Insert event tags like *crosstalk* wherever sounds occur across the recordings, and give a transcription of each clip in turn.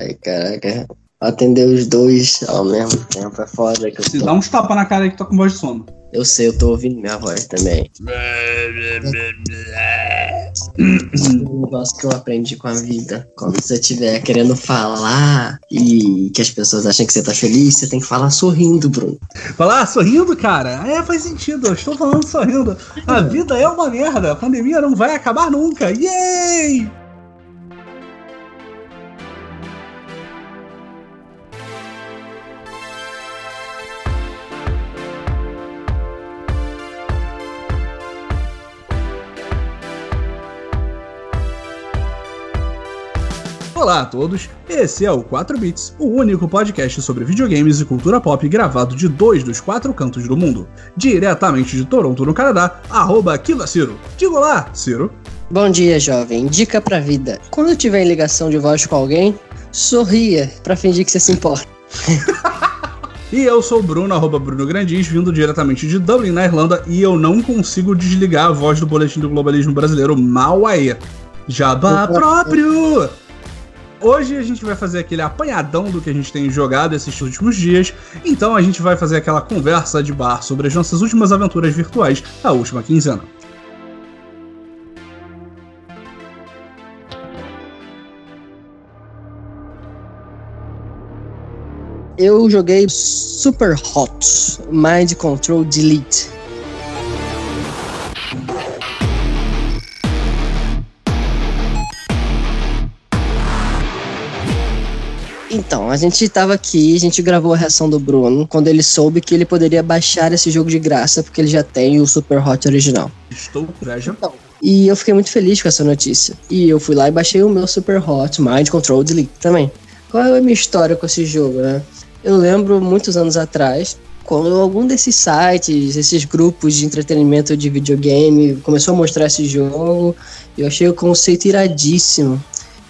Ai, caraca. Atender os dois ao mesmo tempo é foda. Que eu Se tô... dá uns tapas na cara aí que tá com voz de sono. Eu sei, eu tô ouvindo minha voz também. Um negócio que eu aprendi com a vida. Quando você estiver querendo falar e que as pessoas achem que você tá feliz, você tem que falar sorrindo, Bruno. Falar sorrindo, cara? É, faz sentido. Eu estou falando sorrindo. A vida é uma merda. A pandemia não vai acabar nunca. Yay! Olá a todos, esse é o 4 Bits, o único podcast sobre videogames e cultura pop gravado de dois dos quatro cantos do mundo. Diretamente de Toronto, no Canadá, arroba Kila Ciro. Diga olá, Ciro. Bom dia, jovem. Dica pra vida. Quando tiver em ligação de voz com alguém, sorria pra fingir que você se importa. *laughs* E eu sou o Bruno, arroba Bruno Grandins, vindo diretamente de Dublin, na Irlanda, e eu não consigo desligar a voz do boletim do globalismo brasileiro mal aí. Jabá próprio! Hoje a gente vai fazer aquele apanhadão do que a gente tem jogado esses últimos dias, então a gente vai fazer aquela conversa de bar sobre as nossas últimas aventuras virtuais da última quinzena. Eu joguei Super Hot Mind Control Delete. Então, a gente tava aqui, a gente gravou a reação do Bruno quando ele soube que ele poderia baixar esse jogo de graça porque ele já tem o Super Hot original. Estou já. Então, e eu fiquei muito feliz com essa notícia. E eu fui lá e baixei o meu Super Hot Mind Control Delete também. Qual é a minha história com esse jogo, né? Eu lembro muitos anos atrás, quando algum desses sites, esses grupos de entretenimento de videogame começou a mostrar esse jogo, eu achei o conceito iradíssimo.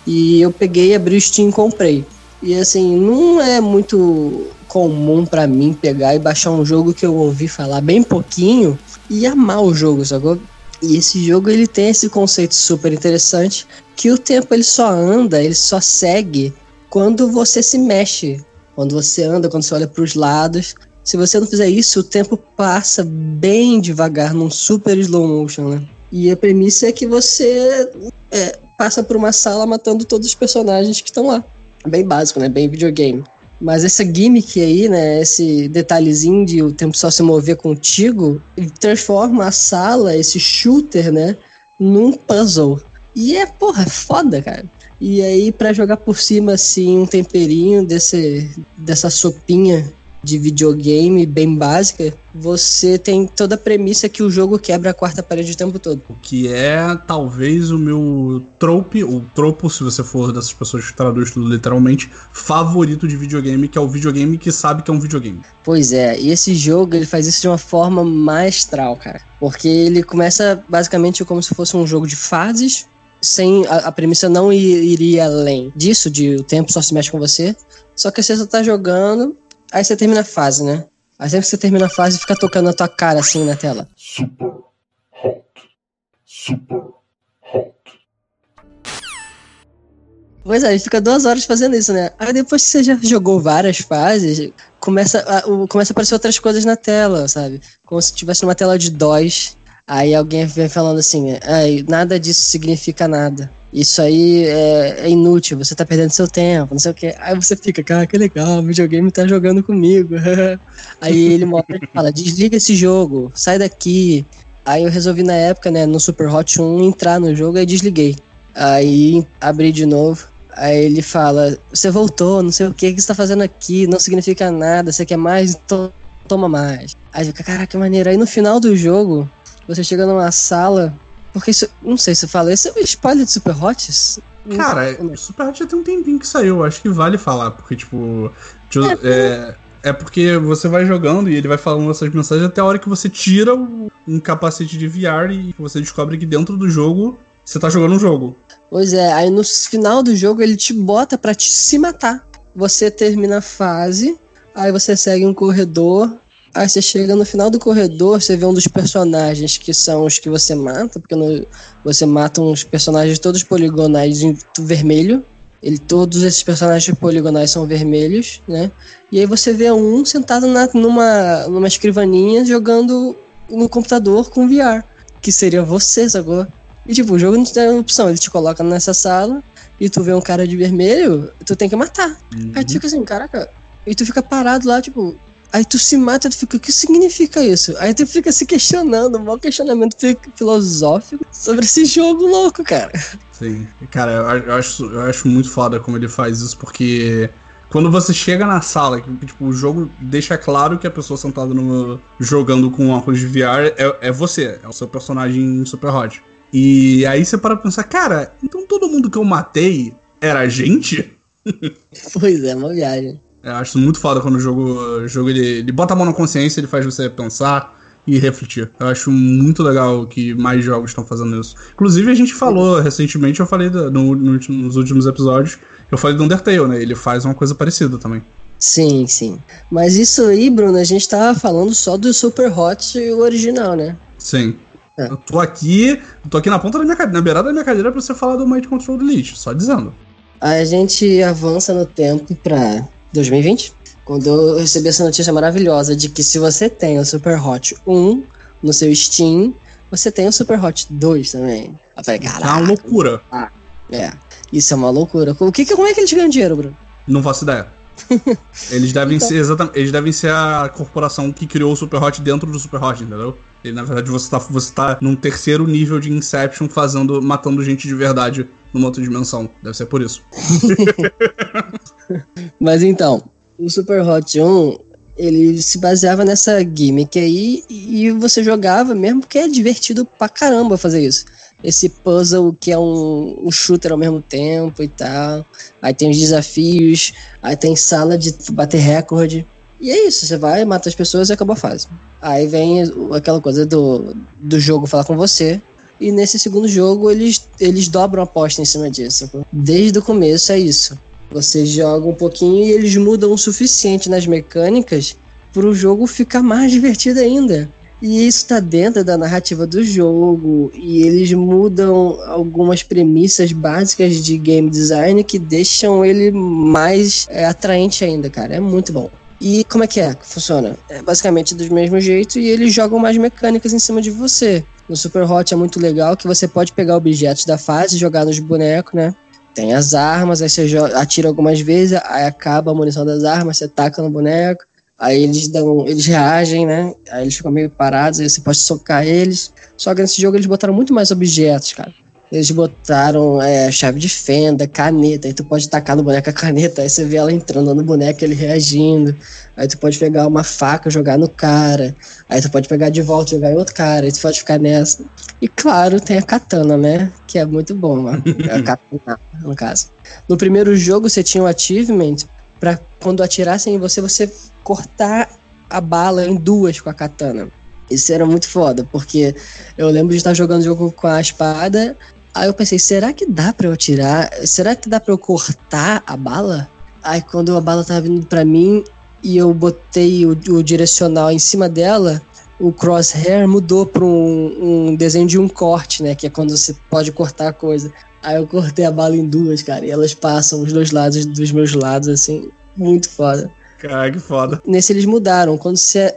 E eu peguei, abri o Steam e comprei. E assim, não é muito comum pra mim pegar e baixar um jogo que eu ouvi falar bem pouquinho e amar o jogo, sacou? E esse jogo ele tem esse conceito super interessante que o tempo ele só anda, ele só segue quando você se mexe, quando você anda, quando você olha para os lados. Se você não fizer isso, o tempo passa bem devagar, num super slow motion, né? E a premissa é que você é, passa por uma sala matando todos os personagens que estão lá. Bem básico, né? Bem videogame. Mas essa gimmick aí, né? Esse detalhezinho de o tempo só se mover contigo, transforma a sala, esse shooter, né? Num puzzle. E é, porra, é foda, cara. E aí, para jogar por cima, assim, um temperinho desse, dessa sopinha de videogame bem básica, você tem toda a premissa que o jogo quebra a quarta parede o tempo todo. O que é talvez o meu trope, ou tropo, se você for dessas pessoas que traduz tudo literalmente, favorito de videogame, que é o videogame que sabe que é um videogame. Pois é, e esse jogo ele faz isso de uma forma maestral, cara. Porque ele começa basicamente como se fosse um jogo de fases, sem a, a premissa não ir, iria além disso, de o tempo só se mexe com você. Só que você só tá jogando, aí você termina a fase, né? Aí sempre que você termina a fase, fica tocando na tua cara assim na tela. Super hot. Super hot. Pois é, a gente fica duas horas fazendo isso, né? Aí depois que você já jogou várias fases, começa a, o- começa a aparecer outras coisas na tela, sabe? Como se tivesse uma tela de DOS. Aí alguém vem falando assim, nada disso significa nada. Isso aí é, é inútil, você tá perdendo seu tempo, não sei o quê. Aí você fica, cara, que legal, o videogame tá jogando comigo. *laughs* Aí ele mostra e fala, desliga esse jogo, sai daqui. Aí eu resolvi na época, né, no Super Hot 1, entrar no jogo e desliguei. Aí abri de novo. Aí ele fala: Você voltou, não sei o que, que você tá fazendo aqui, não significa nada, você quer mais, então toma mais. Aí fica, caraca, que maneiro. Aí no final do jogo, você chega numa sala. Porque isso, não sei se eu falei, isso é um spoiler de Super Hots? Não Cara, o Super Hot já tem um tempinho que saiu, acho que vale falar, porque, tipo. jo- É, é porque você vai jogando e ele vai falando essas mensagens até a hora que você tira o- um capacete de VR e você descobre que dentro do jogo você tá jogando um jogo. Pois é, aí no final do jogo ele te bota pra te se matar. Você termina a fase, aí você segue um corredor, aí você chega no final do corredor, você vê um dos personagens que são os que você mata, porque no- você mata uns personagens todos poligonais em vermelho. Ele, todos esses personagens poligonais são vermelhos, né? E aí você vê um sentado na, numa, numa escrivaninha jogando no computador com VR, que seria você, sacou? E tipo, o jogo não tem opção, ele te coloca nessa sala e tu vê um cara de vermelho, tu tem que matar. Uhum. Aí tu fica assim, caraca. E tu fica parado lá, tipo. Aí tu se mata, tu fica, o que significa isso? Aí tu fica se questionando, um maior questionamento fi- filosófico sobre esse jogo louco, cara. Sim. Cara, eu, acho, eu acho muito foda como ele faz isso, porque quando você chega na sala, que, tipo, o jogo deixa claro que a pessoa sentada no, jogando com óculos de VR é, é você, é o seu personagem Super Hot. E aí você para pra pensar, cara, então todo mundo que eu matei era gente? *laughs* Pois é, uma viagem. Eu acho muito foda quando o jogo, o jogo ele, ele bota a mão na consciência, ele faz você pensar e refletir. Eu acho muito legal que mais jogos estão fazendo isso. Inclusive, a gente falou recentemente, eu falei da- no- no nos últimos episódios, eu falei do Undertale, né? Ele faz uma coisa parecida também. Sim, sim. Mas isso aí, Bruno, a gente tava falando só do Super Hot original, né? Sim. É. Eu tô aqui, eu tô aqui na ponta da minha cadeira, na beirada da minha cadeira pra você falar do Might Control Delete, só dizendo. A gente avança no tempo pra 2020, quando eu recebi essa notícia maravilhosa de que se você tem o Super Hot 1 no seu Steam, você tem o Super Hot 2 também. Eu falei, Tá uma caralho. loucura. É, isso é uma loucura. O que, como é que eles ganham dinheiro, Bruno? Não faço ideia. *laughs* Eles devem ser exatamente. Eles devem ser a corporação que criou o Super Hot dentro do Super Hot, entendeu? E na verdade você tá, você tá num terceiro nível de Inception fazendo, matando gente de verdade numa outra dimensão. Deve ser por isso. *laughs* *laughs* Mas então, o Super Hot 1, ele se baseava nessa gimmick aí e você jogava mesmo porque é divertido pra caramba fazer isso. Esse puzzle que é um, um shooter ao mesmo tempo e tal. Aí tem os desafios, aí tem sala de bater recorde. E é isso, você vai, mata as pessoas e acabou a fase. Aí vem aquela coisa do, do jogo falar com você. E nesse segundo jogo eles, eles dobram a aposta em cima disso. Desde o começo é isso. Você joga um pouquinho e eles mudam o suficiente nas mecânicas para o jogo ficar mais divertido ainda. E isso tá dentro da narrativa do jogo. E eles mudam algumas premissas básicas de game design que deixam ele mais é, atraente ainda, cara. É muito bom. E como é que é funciona? É basicamente do mesmo jeito e eles jogam mais mecânicas em cima de você. No Super Hot é muito legal que você pode pegar objetos da fase jogar nos bonecos, né? Tem as armas, aí você atira algumas vezes, aí acaba a munição das armas, você taca no boneco, aí eles dão. Eles reagem, né? Aí eles ficam meio parados, aí você pode socar eles. Só que nesse jogo eles botaram muito mais objetos, cara. Eles botaram é, chave de fenda, caneta, aí tu pode tacar no boneco a caneta, aí você vê ela entrando no boneco, ele reagindo. Aí tu pode pegar uma faca, jogar no cara. Aí tu pode pegar de volta jogar em outro cara. Aí tu pode ficar nessa. E claro, tem a katana, né? Que é muito bom. A katana, no caso. No primeiro jogo você tinha um achievement pra quando atirassem em você, você cortar a bala em duas com a katana. Isso era muito foda, porque eu lembro de estar jogando o jogo com a espada. Aí eu pensei, será que dá pra eu atirar? Será que dá pra eu cortar a bala? Aí quando a bala tava vindo pra mim e eu botei o, o direcional em cima dela, o crosshair mudou para um, um desenho de um corte, né? Que é quando você pode cortar a coisa. Aí eu cortei a bala em duas, cara, e elas passam os dois lados dos meus lados, assim, muito foda. Cara, que foda. Nesse eles mudaram. Quando você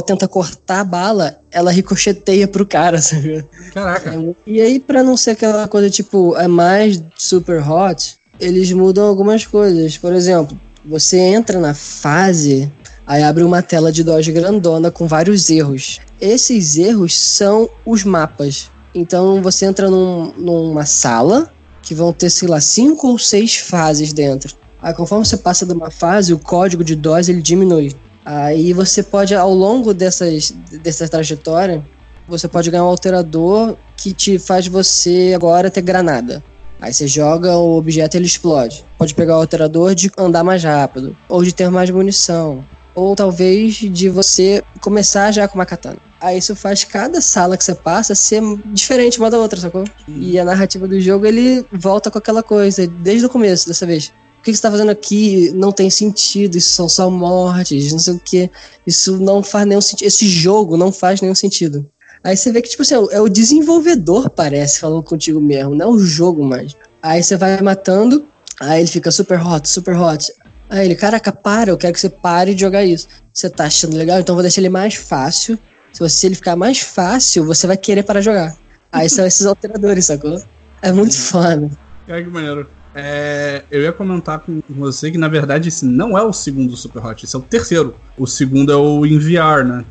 tenta cortar a bala, ela ricocheteia pro cara, *laughs* sabe? Caraca. E aí, pra não ser aquela coisa tipo, é mais super hot, eles mudam algumas coisas. Por exemplo, você entra na fase, aí abre uma tela de Dodge grandona com vários erros. Esses erros são os mapas. Então você entra num- numa sala que vão ter, sei lá, cinco ou seis fases dentro. Aí conforme você passa de uma fase, o código de dose ele diminui. Aí você pode, ao longo dessas, dessa trajetória, você pode ganhar um alterador que te faz você agora ter granada. Aí você joga o objeto e ele explode. Pode pegar o alterador de andar mais rápido, ou de ter mais munição, ou talvez de você começar já com uma katana. Aí isso faz cada sala que você passa ser diferente uma da outra, sacou? E a narrativa do jogo ele volta com aquela coisa, desde o começo dessa vez. O que você tá fazendo aqui não tem sentido, isso são só mortes, não sei o que. Isso não faz nenhum sentido. Esse jogo não faz nenhum sentido. Aí você vê que, tipo assim, é o desenvolvedor, parece, falando contigo mesmo, não é o jogo mais. Aí você vai matando, Aí ele fica super hot, super hot. Aí ele, caraca, para, eu quero que você pare de jogar isso. Você tá achando legal? Então eu vou deixar ele mais fácil. Se, você, ele ficar mais fácil, você vai querer parar de jogar. Aí são esses alteradores, sacou? É muito foda. Cara, que maneiro. É, eu ia comentar com você que, na verdade, esse não é o segundo Super Hot, esse é o terceiro. O segundo é o em VR, né?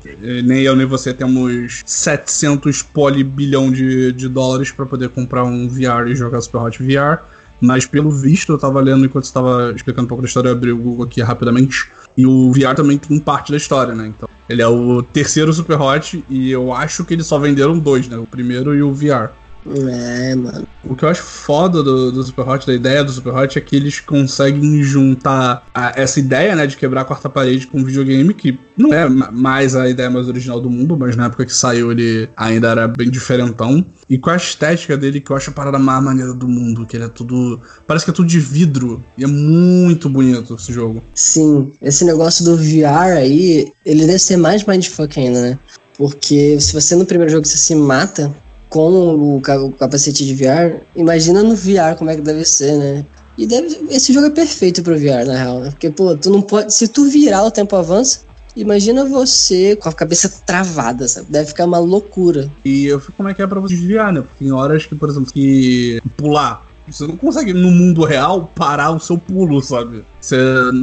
Nem eu nem você temos 700 polibilhão de, de dólares para poder comprar um VR e jogar Super Hot VR. Mas pelo visto, eu tava lendo enquanto você tava explicando um pouco da história, eu abri o Google aqui rapidamente. E o VR também tem parte da história, né? Então, ele é o terceiro Super Hot e eu acho que eles só venderam dois, né? O primeiro e o VR. É, mano. O que eu acho foda do, do Super Hot, da ideia do Super Hot, é que eles conseguem juntar a, essa ideia, né, de quebrar a quarta parede com um videogame, que não é mais a ideia mais original do mundo, mas na época que saiu ele ainda era bem diferentão. E com a estética dele, que eu acho a parada mais maneira do mundo, que ele é tudo. Parece que é tudo de vidro. E é muito bonito esse jogo. Sim, esse negócio do VR aí, ele deve ser mais mindfuck ainda, né? Porque se você no primeiro jogo você se mata, com o, capacete de VR, imagina no VR como é que deve ser, né? E deve, esse jogo é perfeito pro VR, na real, né? Porque, pô, tu não pode. Se tu virar, o tempo avança. Imagina você com a cabeça travada, sabe? Deve ficar uma loucura. E eu fico como é que é pra você desviar, né? Porque em horas que, por exemplo, que pular você não consegue, no mundo real, parar o seu pulo, sabe? Você,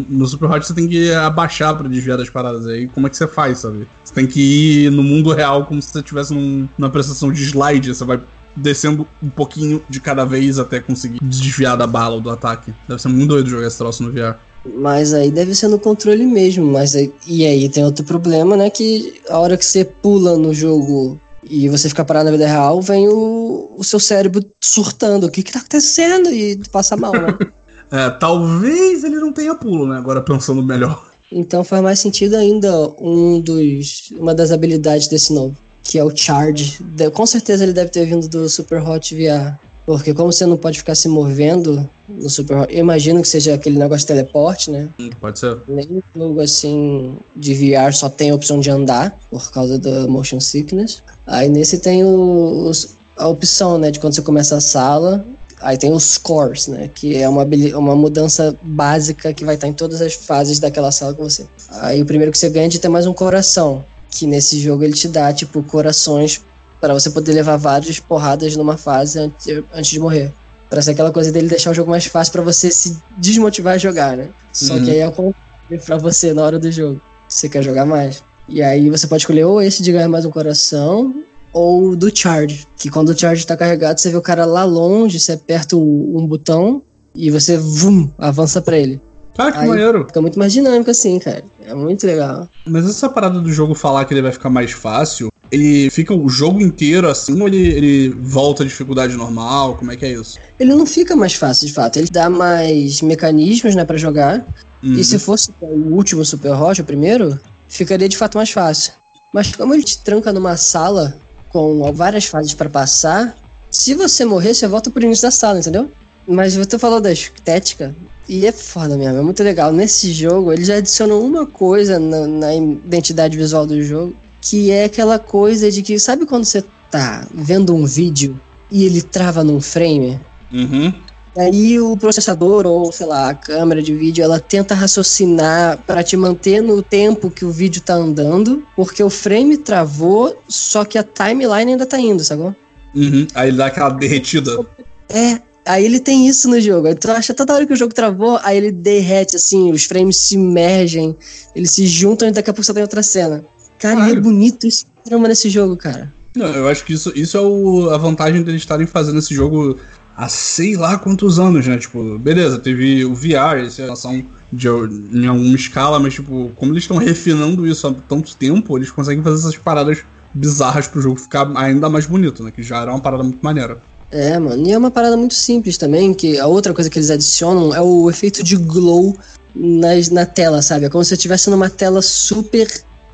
no Super Hot você tem que abaixar para desviar das paradas. Aí como é que você faz, sabe? Você tem que ir no mundo real como se você estivesse num, numa prestação de slide. Você vai descendo um pouquinho de cada vez até conseguir desviar da bala ou do ataque. Deve ser muito doido jogar esse troço no VR. Mas aí deve ser no controle mesmo. Mas aí, e aí tem outro problema, né? Que a hora que você pula no jogo e você fica parado na vida real, vem o, o seu cérebro surtando. O que que tá acontecendo? E passa mal, né? *laughs* é, talvez ele não tenha pulo, né? Agora pensando melhor. Então faz mais sentido ainda um dos, uma das habilidades desse novo, que é o Charge. Com certeza ele deve ter vindo do Super Hot VR. Porque como você não pode ficar se movendo no Super Hot, eu imagino que seja aquele negócio de teleporte, né? Pode ser. Nem jogo assim de VR só tem a opção de andar por causa da motion sickness. Aí nesse tem os, a opção, né, de quando você começa a sala, aí tem os cores, né, que é uma, uma mudança básica que vai estar em todas as fases daquela sala com você. Aí o primeiro que você ganha é de ter mais um coração, que nesse jogo ele te dá, tipo, corações para você poder levar várias porradas numa fase antes, antes de morrer. Pra ser aquela coisa dele deixar o jogo mais fácil para você se desmotivar a jogar, né? Só uhum. que aí é o contrário pra você na hora do jogo. Você quer jogar mais. E aí você pode escolher ou esse de ganhar mais um coração, ou do charge, que quando o charge está carregado, você vê o cara lá longe, você aperta um botão e você vum, avança para ele. Ah, que Aí maneiro. Fica muito mais dinâmico assim, cara. É muito legal. Mas essa parada do jogo falar que ele vai ficar mais fácil, ele fica o jogo inteiro assim ou ele, ele volta à dificuldade normal? Como é que é isso? Ele não fica mais fácil, de fato. Ele dá mais mecanismos, né, para jogar. Uhum. E se fosse o último Super Hot, o primeiro, ficaria de fato mais fácil. Mas como ele te tranca numa sala com várias fases para passar, se você morrer, você volta pro início da sala, entendeu? Mas você falou da estética, e é foda mesmo, é muito legal. Nesse jogo, eles adicionam uma coisa na, na identidade visual do jogo, que é aquela coisa de que, sabe quando você tá vendo um vídeo e ele trava num frame? Uhum. Aí o processador ou, sei lá, a câmera de vídeo, ela tenta raciocinar para te manter no tempo que o vídeo tá andando, porque o frame travou, só que a timeline ainda tá indo, sacou? Uhum. Aí ele dá aquela derretida. É, aí ele tem isso no jogo. Aí tu acha toda hora que o jogo travou, aí ele derrete, assim, os frames se mergem, eles se juntam e daqui a pouco você tem outra cena. Cara, claro. é bonito isso trama nesse jogo, cara. Não, eu acho que isso, isso é o, a vantagem deles estarem fazendo esse jogo há sei lá quantos anos, né? Tipo, beleza, teve o VR, essa relação de, em alguma escala, mas tipo, como eles estão refinando isso há tanto tempo, eles conseguem fazer essas paradas bizarras pro jogo ficar ainda mais bonito, né? Que já era uma parada muito maneira. É, mano, e é uma parada muito simples também, que a outra coisa que eles adicionam é o efeito de glow nas, na tela, sabe? É como se estivesse numa tela super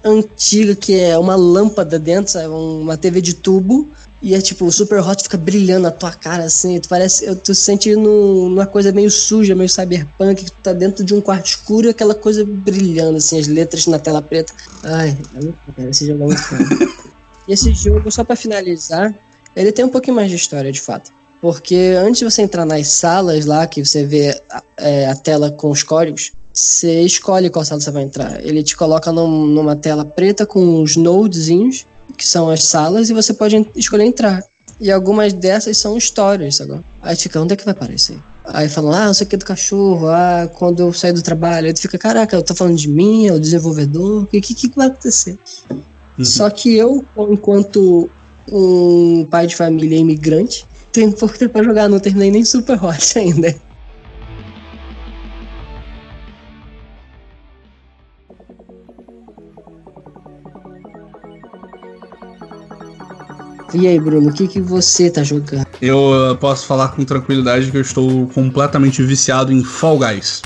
antiga, que é uma lâmpada dentro, sabe? Uma TV de tubo, e é tipo, o Super Hot fica brilhando na tua cara, assim. Tu parece. Tu se sente no, numa coisa meio suja, meio cyberpunk, que tu tá dentro de um quarto escuro e aquela coisa brilhando, assim, as letras na tela preta. Ai, é cara, esse jogo é muito foda. *laughs* e esse jogo, só pra finalizar, ele tem um pouquinho mais de história, de fato. Porque antes de você entrar nas salas lá, que você vê é, a tela com os códigos, você escolhe qual sala você vai entrar. Ele te coloca num, numa tela preta com os nodezinhos, que são as salas, e você pode escolher entrar. E algumas dessas são histórias, agora. Aí fica, onde é que vai isso aí? Falam, ah, não sei o que do cachorro, ah, quando eu sair do trabalho. Aí tu fica, caraca, eu tô falando de mim, é o desenvolvedor, o que, que, que vai acontecer? Uhum. Só que eu, enquanto um pai de família imigrante, tenho pouco tempo pra jogar, não terminei nem Super Hot *laughs* ainda. E aí, Bruno, o que, que você tá jogando? Eu posso falar com tranquilidade que eu estou completamente viciado em Fall Guys.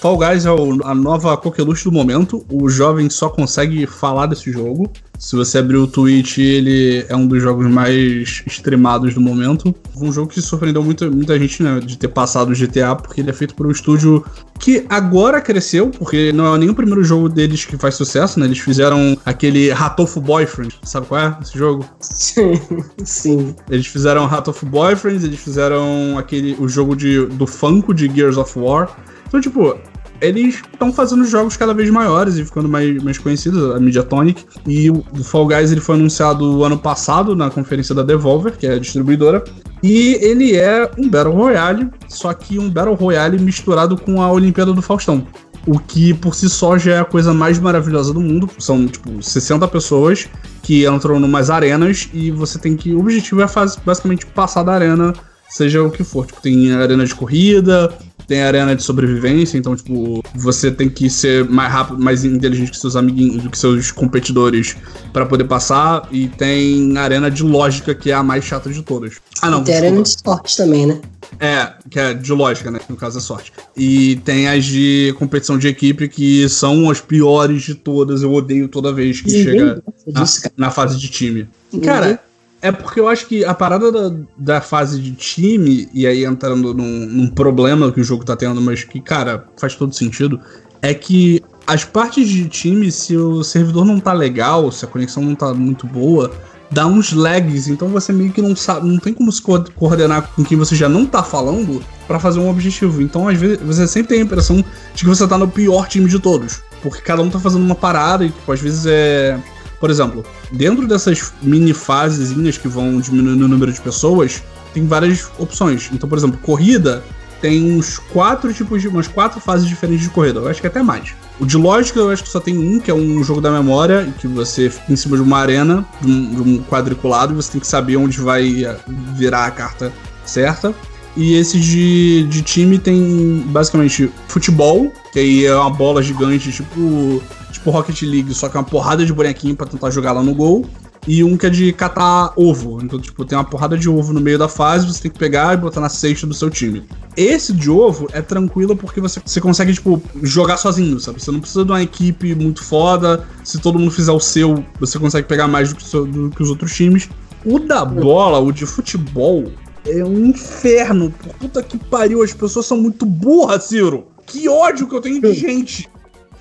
Fall Guys é o, a nova coqueluche do momento. O jovem só consegue falar desse jogo. Se você abrir o Twitch, ele é um dos jogos mais extremados do momento. Um jogo que surpreendeu muita, muita gente né, de ter passado o GTA, porque ele é feito por um estúdio que agora cresceu, porque não é nem o primeiro jogo deles que faz sucesso, né? Eles fizeram aquele Ratofo Boyfriend, sabe qual é esse jogo? Sim, *laughs* sim. Eles fizeram Ratofo Boyfriend, eles fizeram aquele o jogo de, do Funko de Gears of War. Então, tipo, eles estão fazendo jogos cada vez maiores e ficando mais, mais conhecidos, a Mediatonic. E o Fall Guys ele foi anunciado ano passado na conferência da Devolver, que é a distribuidora. E ele é um Battle Royale, só que um Battle Royale misturado com a Olimpíada do Faustão. O que por si só já é a coisa mais maravilhosa do mundo. São, tipo, 60 pessoas que entram numas arenas e você tem que. O objetivo é basicamente passar da arena, seja o que for. Tipo, tem arena de corrida, tem arena de sobrevivência, então, tipo, você tem que ser mais rápido, mais inteligente que seus amiguinhos, que seus competidores para poder passar. E tem arena de lógica, que é a mais chata de todas. Ah, não. E tem arena de sorte também, né? É, que é de lógica, né? No caso é sorte. E tem as de competição de equipe, que são as piores de todas. Eu odeio toda vez que chega na, na, fase de time. Cara, é porque eu acho que a parada da, da fase de time, e aí entrando num, num, problema que o jogo tá tendo, mas que, cara, faz todo sentido, é que as partes de time, se o servidor não tá legal, se a conexão não tá muito boa, dá uns lags, então você meio que não sabe, não tem como se coordenar com quem você já não tá falando para fazer um objetivo. Então, às vezes, você sempre tem a impressão de que você tá no pior time de todos, porque cada um tá fazendo uma parada e, tipo, às vezes é por exemplo, dentro dessas mini fasezinhas que vão diminuindo o número de pessoas, tem várias opções. Então, por exemplo, corrida tem uns quatro tipos de. umas quatro fases diferentes de corrida. Eu acho que até mais. O de lógica, eu acho que só tem um, que é um jogo da memória, que você fica em cima de uma arena, de um, de um quadriculado, e você tem que saber onde vai eh, virar a carta certa. E esse de, de time tem basicamente futebol, que aí é uma bola gigante, tipo tipo Rocket League, só que é uma porrada de bonequinho para tentar jogar lá no gol. E um que é de catar ovo. Então, tipo, tem uma porrada de ovo no meio da fase, você tem que pegar e botar na cesta do seu time. Esse de ovo é tranquilo porque você, você consegue, tipo, jogar sozinho, sabe? Você não precisa de uma equipe muito foda. Se todo mundo fizer o seu, você consegue pegar mais do que, do que os outros times. O da bola, o de futebol, é um inferno. Puta que pariu, as pessoas são muito burras, Ciro. Que ódio que eu tenho de gente.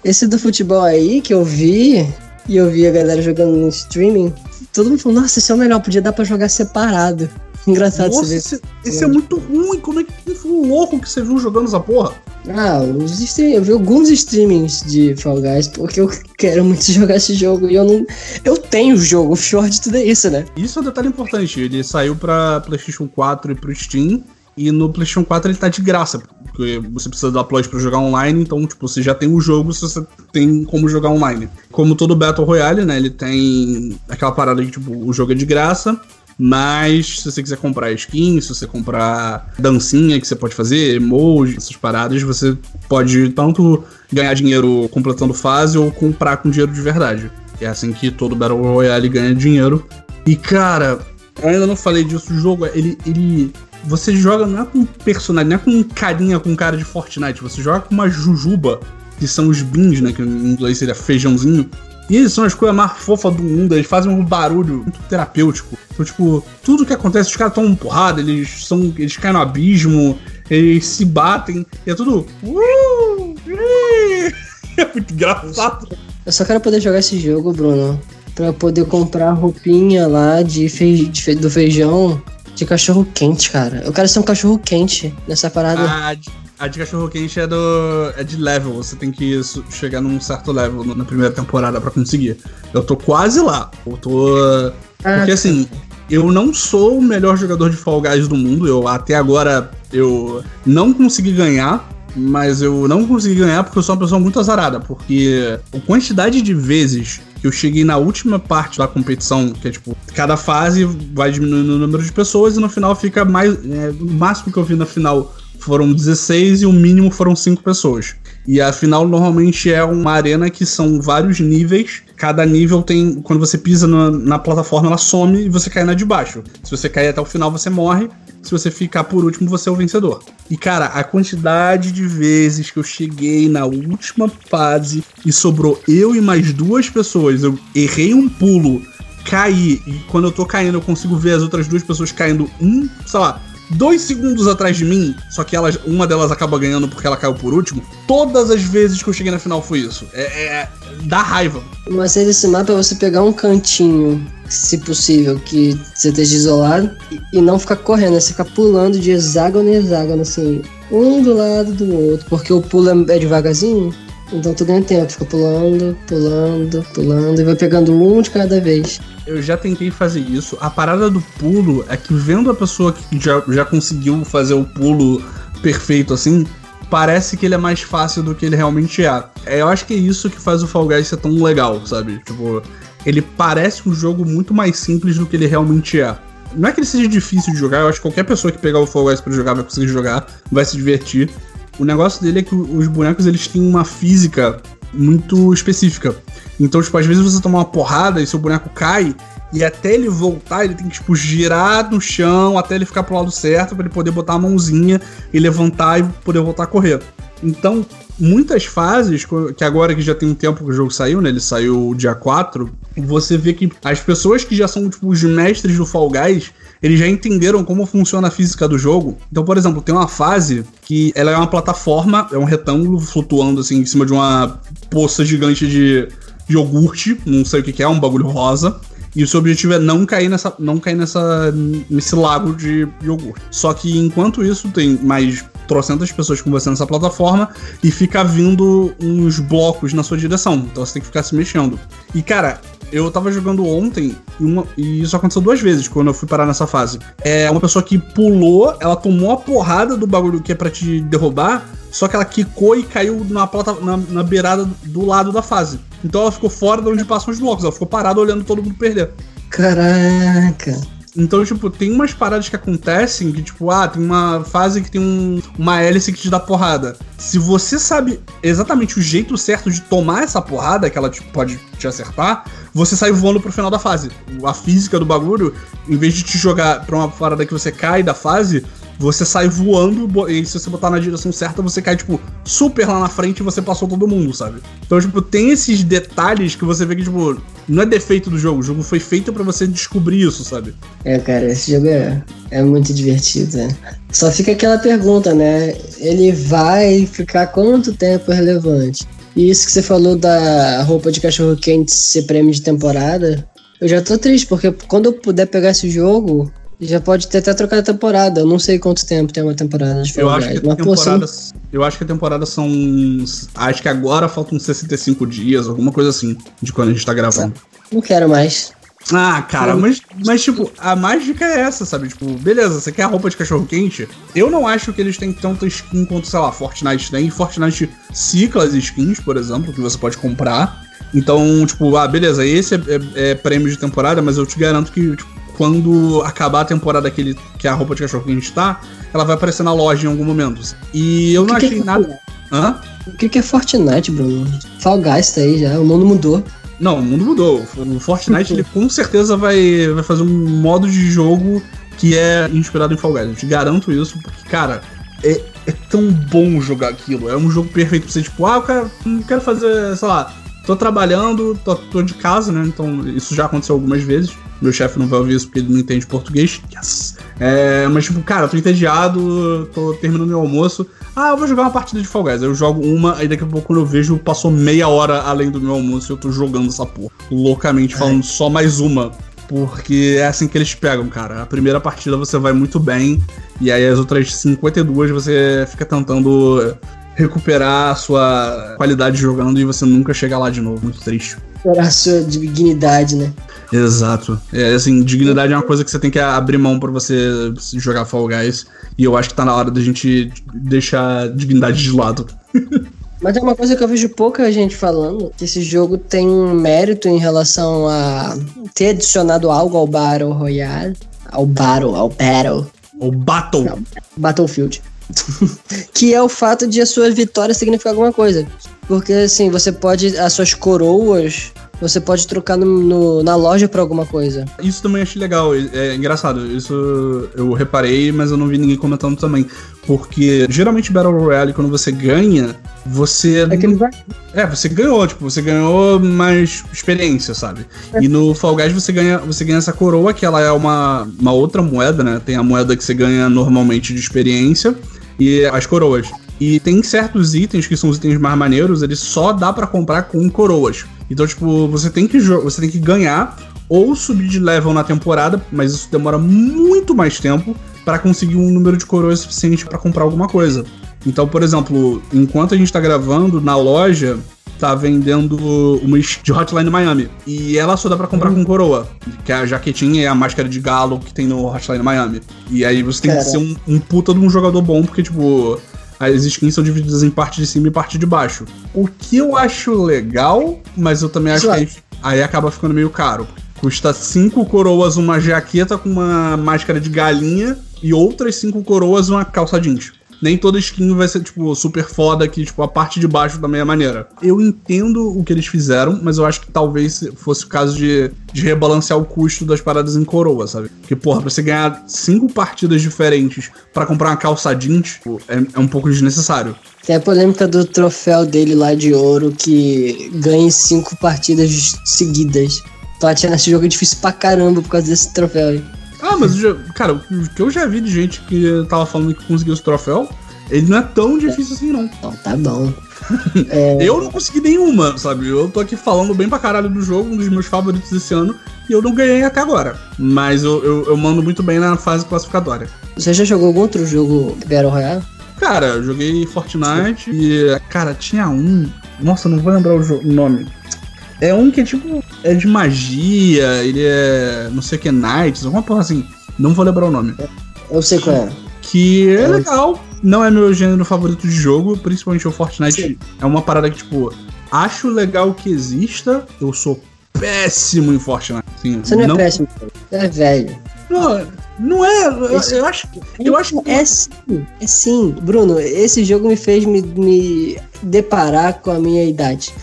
Esse do futebol aí que eu vi, e eu vi a galera jogando no streaming, todo mundo falou, nossa, esse é o melhor, podia dar pra jogar separado. *laughs* Engraçado Nossa, esse, esse é muito ruim. Como é que foi um louco que você viu jogando essa porra? Ah, os stream... eu vi alguns streamings de Fall Guys porque eu *laughs* quero muito jogar esse jogo e eu não. Eu tenho o jogo, o de tudo é isso, né? Isso é um detalhe importante. Ele saiu pra PlayStation 4 e pro Steam. E no PlayStation 4 ele tá de graça, porque você precisa do upload para jogar online, então, tipo, você já tem o jogo se você tem como jogar online. Como todo Battle Royale, né, ele tem aquela parada que, tipo, o jogo é de graça, mas se você quiser comprar skin, se você comprar dancinha que você pode fazer, emoji, essas paradas, você pode tanto ganhar dinheiro completando fase ou comprar com dinheiro de verdade. É assim que todo Battle Royale ganha dinheiro. E cara, eu ainda não falei disso, o jogo, ele, ele você joga não é com personagem, não é com carinha com cara de Fortnite, você joga com uma jujuba, que são os beans, né? Que em inglês seria feijãozinho. E eles são as coisas mais fofas do mundo, eles fazem um barulho muito terapêutico. Então, tipo, tudo que acontece, os caras tomam porrada, eles são. Eles caem no abismo, eles se batem, e é tudo. Uh, *laughs* é muito engraçado. Eu só quero poder jogar esse jogo, Bruno. Pra poder comprar roupinha lá de, fei de fe do feijão de cachorro quente, cara. Eu quero ser um cachorro quente nessa parada. A de, a de cachorro quente é, do, é de level. Você tem que chegar num certo level na primeira temporada para conseguir. Eu tô quase lá. Eu tô. Ah, Porque assim, eu não sou o melhor jogador de Fall Guys do mundo. Eu até agora eu não consegui ganhar mas eu não consegui ganhar porque eu sou uma pessoa muito azarada, porque a quantidade de vezes eu cheguei na última parte da competição, que é tipo, cada fase vai diminuindo o número de pessoas e no final fica mais. É, o máximo que eu vi na final foram 16 e o mínimo foram 5 pessoas. E a final normalmente é uma arena que são vários níveis. Cada nível tem. Quando você pisa na, na plataforma, ela some e você cai na de baixo. Se você cair até o final, você morre. Se você ficar por último, você é o vencedor. E cara, a quantidade de vezes que eu cheguei na última fase e sobrou eu e mais duas pessoas, eu errei um pulo, caí, e quando eu tô caindo eu consigo ver as outras duas pessoas caindo um, sei lá, dois segundos atrás de mim, só que elas, uma delas acaba ganhando porque ela caiu por último. Todas as vezes que eu cheguei na final foi isso. É, é dá raiva. Mas esse mapa é você pegar um cantinho, se possível, que você esteja isolado e, e não ficar correndo, é você ficar pulando de hexágono em hexágono, assim, um do lado do outro, porque o pulo é, é devagarzinho. Então tu ganha tempo, fica pulando, pulando, pulando e vai pegando um de cada vez. Eu já tentei fazer isso. A parada do pulo é que vendo a pessoa que já, já conseguiu fazer o pulo perfeito assim, parece que ele é mais fácil do que ele realmente é. é. Eu acho que é isso que faz o Fall Guys ser tão legal, sabe? Tipo, ele parece um jogo muito mais simples do que ele realmente é. Não é que ele seja difícil de jogar, eu acho que qualquer pessoa que pegar o Fall Guys pra jogar vai conseguir jogar, vai se divertir. O negócio dele é que os bonecos eles têm uma física muito específica. Então, tipo, às vezes você toma uma porrada e seu boneco cai, e até ele voltar, ele tem que, tipo, girar no chão até ele ficar pro lado certo, para ele poder botar a mãozinha e levantar e poder voltar a correr. Então, muitas fases, que agora que já tem um tempo que o jogo saiu, né? Ele saiu dia 4, você vê que as pessoas que já são, tipo, os mestres do Fall Guys, eles já entenderam como funciona a física do jogo. Então, por exemplo, tem uma fase que ela é uma plataforma, é um retângulo flutuando assim em cima de uma poça gigante de iogurte, não sei o que, que é, um bagulho rosa. E o seu objetivo é não cair nessa, não cair nessa, nesse lago de iogurte. Só que enquanto isso tem mais trocentas pessoas você nessa plataforma e fica vindo uns blocos na sua direção. Então você tem que ficar se mexendo. E cara, eu tava jogando ontem e, uma, e, isso aconteceu duas vezes quando eu fui parar nessa fase. É uma pessoa que pulou, ela tomou a porrada do bagulho que é pra te derrubar, só que ela quicou e caiu na, plata, na, na beirada do lado da fase. Então ela ficou fora de onde passam os blocos, ela ficou parada olhando todo mundo perder. Caraca. Então, tipo, tem umas paradas que acontecem que, tipo, ah, tem uma fase que tem um, uma hélice que te dá porrada. Se você sabe exatamente o jeito certo de tomar essa porrada, que ela tipo, pode te acertar, você sai voando pro final da fase. A física do bagulho, em vez de te jogar pra uma parada que você cai da fase, você sai voando e se você botar na direção certa, você cai, tipo, super lá na frente e você passou todo mundo, sabe? Então, tipo, tem esses detalhes que você vê que, tipo, não é defeito do jogo. O jogo foi feito para você descobrir isso, sabe? É, cara, esse jogo é, é muito divertido, né? Só fica aquela pergunta, né? Ele vai ficar quanto tempo relevante? E isso que você falou da roupa de cachorro quente ser prêmio de temporada, eu já tô triste, porque quando eu puder pegar esse jogo, já pode ter até trocado a temporada. Eu não sei quanto tempo tem uma temporada de eu acho que Mas, temporada, Eu acho que a temporada são. Acho que agora faltam 65 dias, alguma coisa assim, de quando a gente tá gravando. Não quero mais. Ah, cara, mas, mas tipo, a mágica é essa, sabe? Tipo, beleza, você quer a roupa de cachorro quente? Eu não acho que eles têm tanta skin quanto, sei lá, Fortnite tem. Fortnite cicla as skins, por exemplo, que você pode comprar. Então, tipo, ah, beleza, esse é, é, é prêmio de temporada, mas eu te garanto que, tipo, quando acabar a temporada que, ele, que a roupa de cachorro que a gente tá, ela vai aparecer na loja em algum momento. E eu não que achei é nada. Hã? O que, que é Fortnite, Bruno? Fall Guys tá aí já, o mundo mudou. Não, o mundo mudou. O Fortnite ele *laughs* com certeza vai, vai fazer um modo de jogo que é inspirado em Fall Guys. Eu te garanto isso, porque, cara, é, é tão bom jogar aquilo. É um jogo perfeito pra você, tipo, ah, eu quero, quero fazer, sei lá, tô trabalhando, tô, tô de casa, né? Então isso já aconteceu algumas vezes. Meu chefe não vai ouvir isso porque ele não entende português. Yes! É, mas, tipo, cara, tô entediado, tô terminando meu almoço. Ah, eu vou jogar uma partida de Fall Guys. Eu jogo uma, aí daqui a pouco quando eu vejo, passou meia hora além do meu almoço e eu tô jogando essa porra. Loucamente, falando só mais uma. Porque é assim que eles pegam, cara. A primeira partida você vai muito bem, e aí as outras 52 você fica tentando recuperar a sua qualidade jogando e você nunca chega lá de novo. Muito triste. Era a sua dignidade, né? Exato. É assim, dignidade é uma coisa que você tem que abrir mão pra você jogar Fall Guys. E eu acho que tá na hora da gente deixar a dignidade de lado. *laughs* Mas é uma coisa que eu vejo pouca gente falando, que esse jogo tem um mérito em relação a ter adicionado algo ao Battle Royale. Ao Battle, ao Battle. O Battle. Não, Battlefield. *laughs* que é o fato de a sua vitória significar alguma coisa. Porque assim, você pode. As suas coroas você pode trocar no, no, na loja pra alguma coisa. Isso também achei legal, é, é engraçado. Isso eu reparei, mas eu não vi ninguém comentando também. Porque geralmente Battle Royale, quando você ganha, você. É, que ele vai... é, você ganhou, tipo, você ganhou mais experiência, sabe? É. E no Fall Guys você ganha, você ganha essa coroa, que ela é uma, uma outra moeda, né? Tem a moeda que você ganha normalmente de experiência e as coroas. E tem certos itens que são os itens mais maneiros, eles só dá para comprar com coroas. Então, tipo, você tem que você tem que ganhar ou subir de level na temporada, mas isso demora muito mais tempo para conseguir um número de coroas suficiente para comprar alguma coisa. Então, por exemplo, enquanto a gente tá gravando na loja, tá vendendo uma de Hotline Miami. E ela só dá pra comprar com coroa. Que é a jaquetinha e a máscara de galo que tem no Hotline Miami. E aí você tem que ser um, um puta de um jogador bom, porque, tipo, as skins são divididas em parte de cima e parte de baixo. O que eu acho legal, mas eu também acho que aí, aí acaba ficando meio caro. Custa 5 coroas uma jaqueta com uma máscara de galinha e outras 5 coroas uma calça jeans nem toda skin vai ser, tipo, super foda que, tipo, a parte de baixo da mesma maneira. Eu entendo o que eles fizeram, mas eu acho que talvez fosse o caso de, de rebalancear o custo das paradas em coroa, sabe? Porque, porra, pra você ganhar cinco partidas diferentes para comprar uma calça jeans, tipo, é, é um pouco desnecessário. Tem a polêmica do troféu dele lá de ouro que ganha cinco partidas seguidas. Platinar nesse jogo é difícil pra caramba por causa desse troféu aí. Ah, mas já, cara, o que eu já vi de gente que tava falando que conseguiu esse troféu, ele não é tão difícil assim, não. Então, tá bom. *laughs* é... Eu não consegui nenhuma, sabe? Eu tô aqui falando bem pra caralho do jogo, um dos meus favoritos desse ano, e eu não ganhei até agora. Mas eu, eu, eu mando muito bem na fase classificatória. Você já jogou algum outro jogo Battle Royale? Cara, eu joguei Fortnite Sim. e, cara, tinha um. Nossa, não vou lembrar o, o nome. É um que é tipo. É de magia, ele é. Não sei o que, Knights, alguma porra assim. Não vou lembrar o nome. Eu sei qual é. Que é legal. Não é meu gênero favorito de jogo, principalmente o Fortnite. Sim. É uma parada que, tipo, acho legal que exista. Eu sou péssimo em Fortnite. Assim, Você não, não é péssimo, é velho. Não, não é. Eu, eu acho, eu acho que. É sim, é sim. Bruno, esse jogo me fez me, me deparar com a minha idade.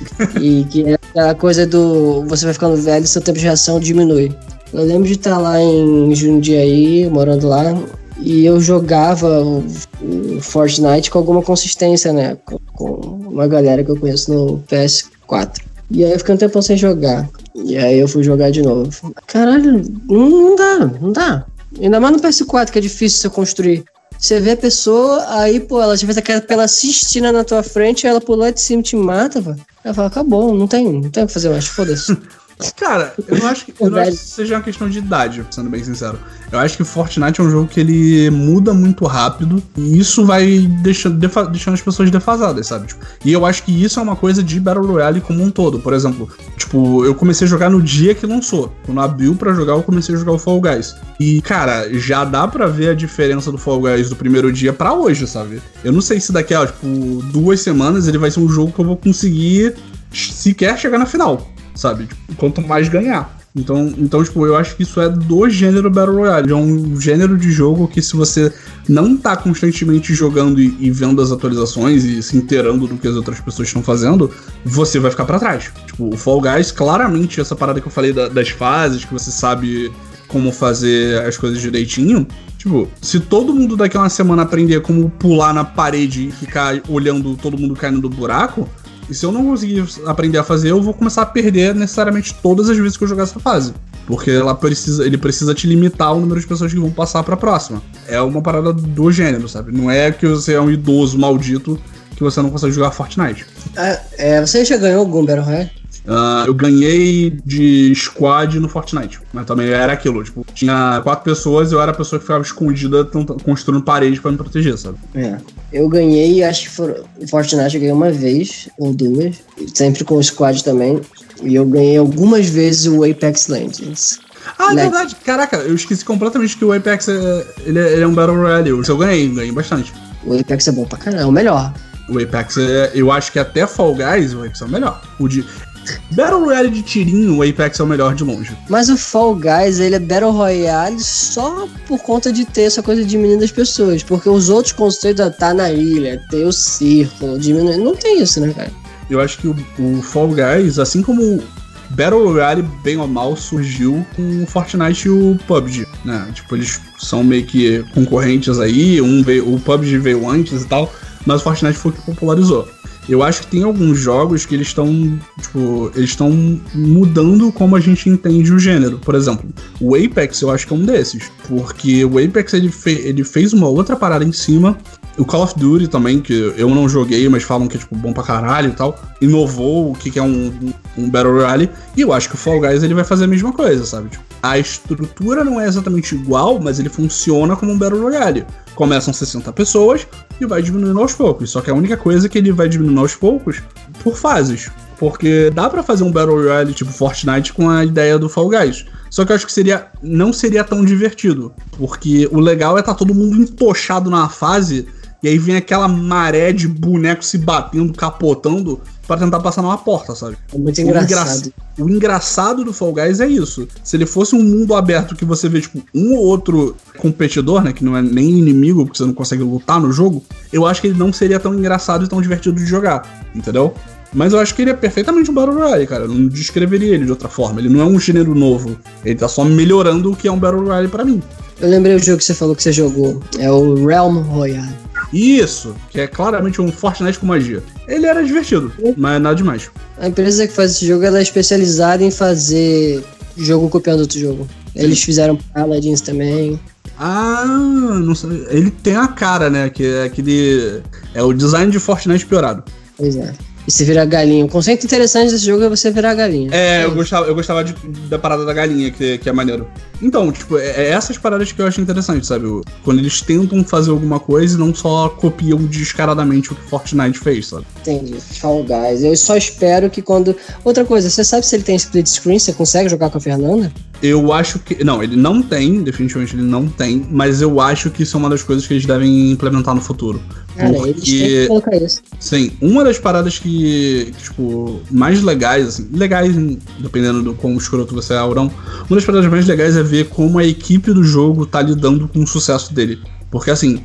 e que aquela coisa do. Você vai ficando velho, seu tempo de reação diminui. Eu lembro de estar lá em Jundiaí, morando lá, e eu jogava o, Fortnite com alguma consistência, né? Com, com, uma galera que eu conheço no PS4. E aí eu fiquei um tempo sem jogar. E aí eu fui jogar de novo. Caralho, não, dá, não dá. Ainda mais no PS4 que é difícil você construir. Você vê a pessoa, aí, pô, ela já fez aquela pela assistina na tua frente, ela pulou de cima e te mata, velho. Ela fala, acabou, não tem, não tem o que fazer mais, foda-se. *laughs* Cara, eu não acho que, eu não acho que seja uma questão de idade, sendo bem sincero. Eu acho que Fortnite é um jogo que ele muda muito rápido e isso vai deixando, deixando as pessoas defasadas, sabe? Tipo, e eu acho que isso é uma coisa de Battle Royale como um todo. Por exemplo, tipo, eu comecei a jogar no dia que lançou. Quando abriu para jogar, eu comecei a jogar o Fall Guys. E, cara, já dá para ver a diferença do Fall Guys do primeiro dia para hoje, sabe? Eu não sei se daqui a, tipo, duas semanas ele vai ser um jogo que eu vou conseguir sequer chegar na final sabe? Tipo, quanto mais ganhar. Então, então, tipo, eu acho que isso é do gênero Battle Royale. É um gênero de jogo que se você não tá constantemente jogando e, e vendo as atualizações e se inteirando do que as outras pessoas estão fazendo, você vai ficar para trás. Tipo, o Fall Guys, claramente, essa parada que eu falei da, das fases, que você sabe como fazer as coisas direitinho. Tipo, se todo mundo daqui a uma semana aprender como pular na parede e ficar olhando todo mundo caindo do buraco, E se eu não conseguir aprender a fazer, eu vou começar a perder necessariamente todas as vezes que eu jogar essa fase. Porque ela precisa, ele precisa te limitar o número de pessoas que vão passar pra próxima. É uma parada do gênero, sabe? Não é que você é um idoso maldito que você não consegue jogar Fortnite. Ah, é, você já ganhou algum Battle Royale? Ah, eu ganhei de squad no Fortnite. Mas também era aquilo, tipo, tinha quatro pessoas e eu era a pessoa que ficava escondida construindo paredes pra me proteger, sabe? É. Eu ganhei, acho que for, Fortnite eu ganhei uma vez ou duas, sempre com o squad também. E eu ganhei algumas vezes o Apex Legends. Ah, é verdade. Caraca, eu esqueci completamente que o Apex é, ele é, ele é um Battle Royale. Eu eu ganhei, ganhei bastante. O Apex é bom pra caramba, é o melhor. O Apex é. Eu acho que até Fall Guys, o Apex é o melhor. O de. Battle Royale de tirinho, o Apex é o melhor de longe. Mas o Fall Guys, ele é Battle Royale só por conta de ter essa coisa de diminuindo as pessoas. Porque os outros conceitos, ah, tá na ilha, ter o círculo, diminuir. Não tem isso, né, cara? Eu acho que o, o Fall Guys, assim como o Battle Royale, bem ou mal, surgiu com o Fortnite e o PUBG, né? Tipo, eles são meio que concorrentes aí, um veio, o PUBG veio antes e tal, mas o Fortnite foi o que popularizou. Eu acho que tem alguns jogos que eles estão, tipo, eles estão mudando como a gente entende o gênero. Por exemplo, o Apex eu acho que é um desses, porque o Apex ele, fe- ele fez uma outra parada em cima o Call of Duty também, que eu não joguei, mas falam que é tipo bom pra caralho e tal, inovou o que é um, um Battle Royale, e eu acho que o Fall Guys ele vai fazer a mesma coisa, sabe? Tipo, a estrutura não é exatamente igual, mas ele funciona como um Battle Royale. Começam 60 pessoas e vai diminuindo aos poucos. Só que a única coisa é que ele vai diminuindo aos poucos por fases. Porque dá pra fazer um Battle Royale tipo Fortnite com a ideia do Fall Guys. Só que eu acho que seria não seria tão divertido. Porque o legal é estar todo mundo entochado na fase e aí vem aquela maré de boneco se batendo, capotando, pra tentar passar numa porta, sabe? É muito O engraçado. O engraçado do Fall Guys é isso. Se ele fosse um mundo aberto que você vê, tipo, um ou outro competidor, né? Que não é nem inimigo, porque você não consegue lutar no jogo, eu acho que ele não seria tão engraçado e tão divertido de jogar, entendeu? Mas eu acho que ele é perfeitamente um Battle Royale, cara. Eu não descreveria ele de outra forma. Ele não é um gênero novo. Ele tá só melhorando o que é um Battle Royale pra mim. Eu lembrei o jogo que você falou que você jogou. É o Realm Royale. Isso, que é claramente um Fortnite com magia. Ele era divertido, mas nada demais. A empresa que faz esse jogo ela é especializada em fazer jogo copiando outro jogo. Eles fizeram Paladins também. Ah, não sei. Ele tem a cara, né? Que é aquele. É o design de Fortnite piorado. Pois é. E você vira galinha. O conceito interessante desse jogo é você virar galinha. É, eu gostava, eu gostava de- da parada da galinha, que, que é maneiro. Então, tipo, é, é essas paradas que eu acho interessante, sabe? Quando eles tentam fazer alguma coisa e não só copiam descaradamente o que Fortnite fez, sabe? Entendi. Fall Guys. Eu só espero que quando. Outra coisa, você sabe se ele tem split screen? Você consegue jogar com a Fernanda? Eu acho que. Não, ele não tem, definitivamente ele não tem, mas eu acho que isso é uma das coisas que eles devem implementar no futuro. Cara, eles têm que Porque, colocar isso. sim, uma das paradas que, tipo, mais legais, assim, legais, dependendo do quão escroto você é, Aurão, uma das paradas mais legais é ver como a equipe do jogo tá lidando com o sucesso dele. Porque, assim,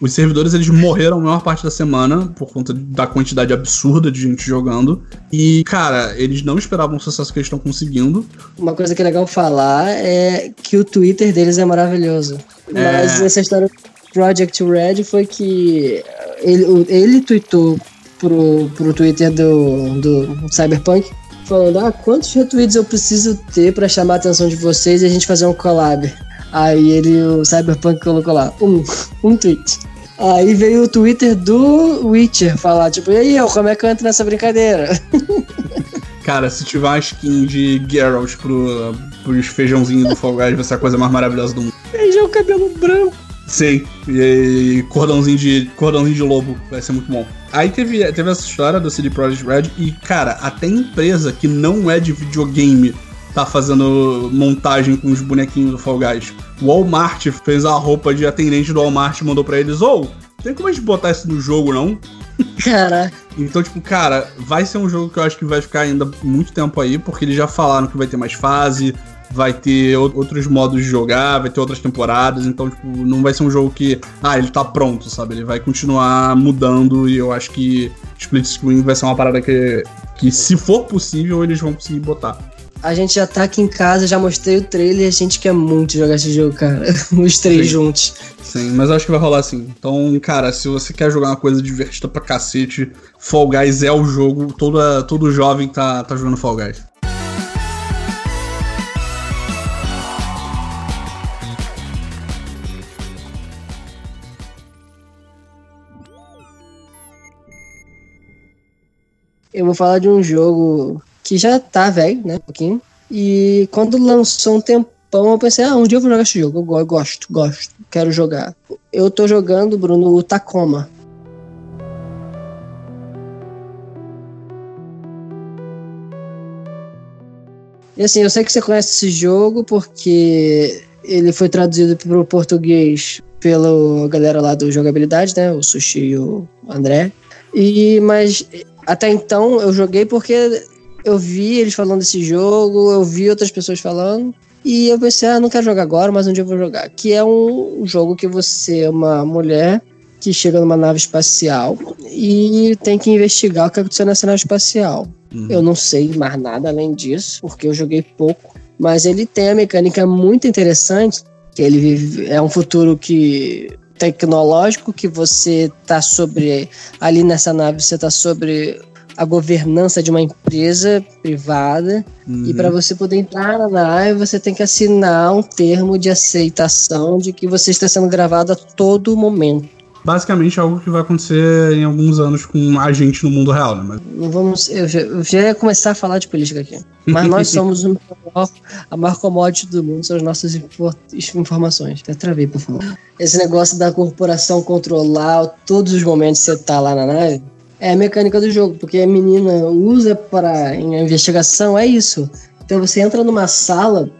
os servidores eles morreram a maior parte da semana por conta da quantidade absurda de gente jogando. E, cara, eles não esperavam o sucesso que eles estão conseguindo. Uma coisa que é legal falar é que o Twitter deles é maravilhoso. É. Mas essa história Project Red foi que ele, ele tweetou pro, pro Twitter do, do Cyberpunk falando: Ah, quantos retweets eu preciso ter pra chamar a atenção de vocês e a gente fazer um collab? Aí ele, o Cyberpunk colocou lá, um, *laughs* um tweet. Aí veio o Twitter do Witcher falar, tipo, e aí, eu, como é que eu entro nessa brincadeira? *laughs* Cara, se tiver uma skin de Geralt pro, pros feijãozinhos do Fall Guys, vai ser a coisa mais maravilhosa do mundo. Beijou o cabelo branco. Sim, e, cordãozinho de cordãozinho de lobo, vai ser muito bom. Aí teve, teve essa história do CD Projekt Red e, cara, até empresa que não é de videogame tá fazendo montagem com os bonequinhos do Fall Guys. O Walmart fez a roupa de atendente do Walmart e mandou pra eles, ou, tem como a gente botar isso no jogo, não? *laughs* Caraca. Então, tipo, cara, vai ser um jogo que eu acho que vai ficar ainda muito tempo aí, porque eles já falaram que vai ter mais fase, vai ter outros modos de jogar, vai ter outras temporadas, então, tipo, não vai ser um jogo que, ah, ele tá pronto, sabe? Ele vai continuar mudando e eu acho que Split Screen vai ser uma parada que, que se for possível, eles vão conseguir botar. A gente já tá aqui em casa, já mostrei o trailer a gente quer muito jogar esse jogo, cara. *laughs* Os três Sim. juntos. Sim, mas acho que vai rolar assim. Então, cara, se você quer jogar uma coisa divertida pra cacete, Fall Guys é o jogo. Toda, todo jovem tá, tá jogando Fall Guys. Eu vou falar de um jogo que já tá velho, né? Um pouquinho. E quando lançou um tempão, eu pensei, ah, um dia eu vou jogar esse jogo. Eu go- gosto, gosto, quero jogar. Eu tô jogando, Bruno, o Tacoma. E assim, eu sei que você conhece esse jogo porque ele foi traduzido para o português pela galera lá do Jogabilidade, né? O Sushi e o André. E, mas até então eu joguei porque eu vi eles falando desse jogo, eu vi outras pessoas falando. E eu pensei, ah, não quero jogar agora, mas um dia eu vou jogar. Que é um jogo que você é uma mulher que chega numa nave espacial e tem que investigar o que aconteceu nessa nave espacial. Uhum. Eu não sei mais nada além disso, porque eu joguei pouco. Mas ele tem a mecânica muito interessante, que ele vive, é um futuro que tecnológico que você tá sobre ali nessa nave você tá sobre a governança de uma empresa privada Uhum. e para você poder entrar na nave você tem que assinar um termo de aceitação de que você está sendo gravado a todo momento. Basicamente algo que vai acontecer em alguns anos com a gente no mundo real, né? Mas, Não vamos, eu já, eu já ia começar a falar de política aqui. Mas nós *laughs* somos a maior commodity do mundo, são as nossas info- informações. Até travei, por favor. Esse negócio da corporação controlar todos os momentos que você tá lá na nave é a mecânica do jogo, porque a menina usa para em investigação, é isso. Então você entra numa sala,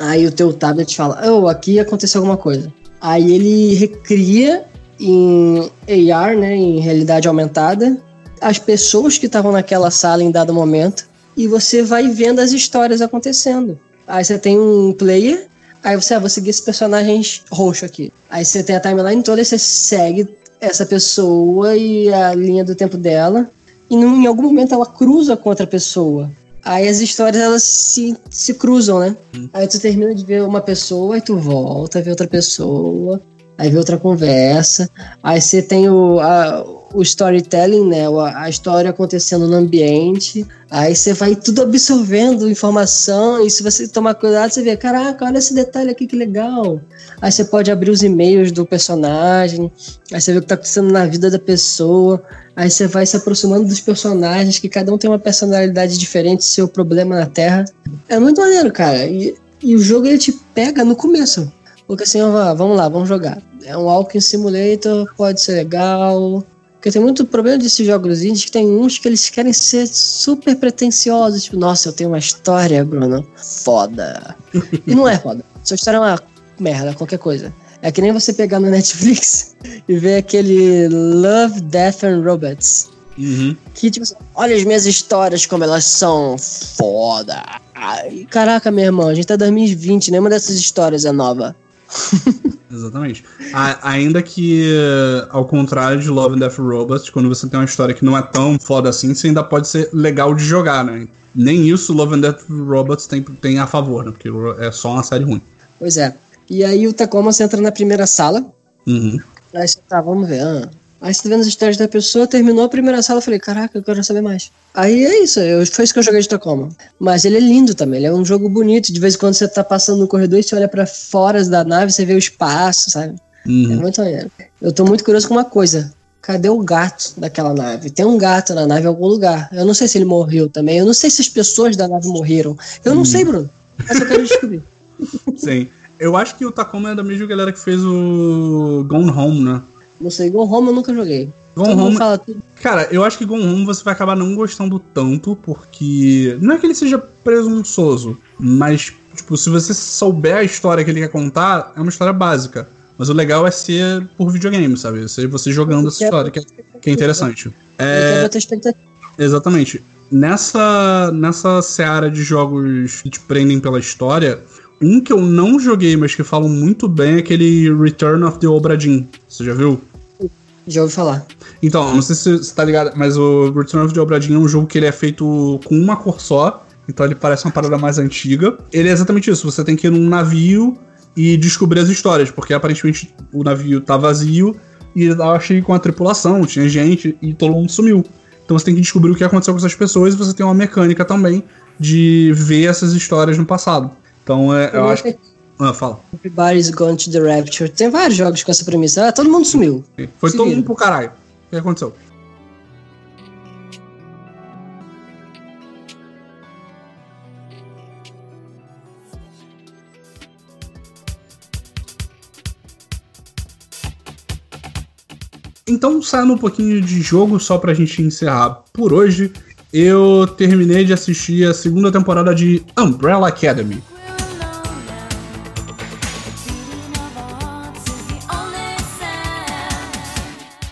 aí o teu tablet fala, oh, aqui aconteceu alguma coisa. Aí ele recria em AR, né, em realidade aumentada, as pessoas que estavam naquela sala em dado momento e você vai vendo as histórias acontecendo. Aí você tem um player, aí você ah, vou seguir esse personagem roxo aqui. Aí você tem a timeline toda e você segue essa pessoa e a linha do tempo dela. E num- em algum momento ela cruza com outra pessoa. Aí as histórias elas se, se cruzam, né? Aí tu termina de ver uma pessoa, aí tu volta, vê outra pessoa, aí vê outra conversa. Aí você tem o, a- o storytelling, né? A história acontecendo no ambiente. Aí você vai tudo absorvendo informação. E se você tomar cuidado, você vê: caraca, olha esse detalhe aqui que legal. Aí você pode abrir os e-mails do personagem. Aí você vê o que tá acontecendo na vida da pessoa. Aí você vai se aproximando dos personagens, que cada um tem uma personalidade diferente, seu problema na Terra. É muito maneiro, cara. E, e o jogo ele te pega no começo. Porque assim, ó, vamos lá, vamos jogar. É um Walking Simulator, pode ser legal. Porque tem muito problema desses jogos indies que tem uns que eles querem ser super pretensiosos. Tipo, nossa, eu tenho uma história, Bruno. Foda. E *laughs* não é foda. Sua história é uma merda, qualquer coisa. É que nem você pegar no Netflix *laughs* e ver aquele Love, Death and Robots. Uhum. Que, tipo assim, olha as minhas histórias como elas são foda. Ai, caraca, meu irmão, a gente tá em 2020, nenhuma dessas histórias é nova. *laughs* Exatamente. A- ainda que, ao contrário de Love and Death Robots, quando você tem uma história que não é tão foda assim, você ainda pode ser legal de jogar, né? Nem isso Love and Death Robots tem, tem a favor, né? Porque é só uma série ruim. Pois é. E aí o Tacoma você entra na primeira sala. Uhum. Aí você tá, vamos ver. Ah. Aí você tá vendo as histórias da pessoa, terminou a primeira sala, eu falei, caraca, eu quero saber mais. Aí é isso, eu, foi isso que eu joguei de Tacoma. Mas ele é lindo também, ele é um jogo bonito. De vez em quando você tá passando no corredor e você olha pra fora da nave, você vê o espaço, sabe? É Uhum. muito maneiro. Eu tô muito curioso com uma coisa. Cadê o gato daquela nave? Tem um gato na nave em algum lugar. Eu não sei se ele morreu também. Eu não sei se as pessoas da nave morreram. Eu não sei, Bruno. Mas eu quero descobrir. *laughs* Sim. Eu acho que o Tacoma é da mesma galera que fez o Gone Home, né? Não sei, Go Home eu nunca joguei. Gone Todo Home fala tudo. Cara, eu acho que Gone Home você vai acabar não gostando tanto, porque. Não é que ele seja presunçoso, mas, tipo, se você souber a história que ele quer contar, é uma história básica. Mas o legal é ser por videogame, sabe? Ser você jogando essa história, que é, que é interessante. É, exatamente. Nessa, nessa seara de jogos que te prendem pela história, um que eu não joguei, mas que falam muito bem é aquele Return of the Obra Dinn. Você já viu? Já ouvi falar. Então, não sei se você tá ligado, mas o Return of the Obra Dinn é um jogo que ele é feito com uma cor só. Então ele parece uma parada mais antiga. Ele é exatamente isso. Você tem que ir num navio e descobrir as histórias, porque aparentemente o navio tá vazio e eu achei com a tripulação, tinha gente e todo mundo sumiu. Então você tem que descobrir o que aconteceu com essas pessoas e você tem uma mecânica também de ver essas histórias no passado. Então é, eu acho que. Ah, fala. Everybody's Gone to the Rapture. Tem vários jogos com essa premissa. Ah, todo mundo sumiu. Foi Se todo mundo pro caralho. O que aconteceu? Então, saindo um pouquinho de jogo, só pra gente encerrar por hoje, eu terminei de assistir a segunda temporada de Umbrella Academy.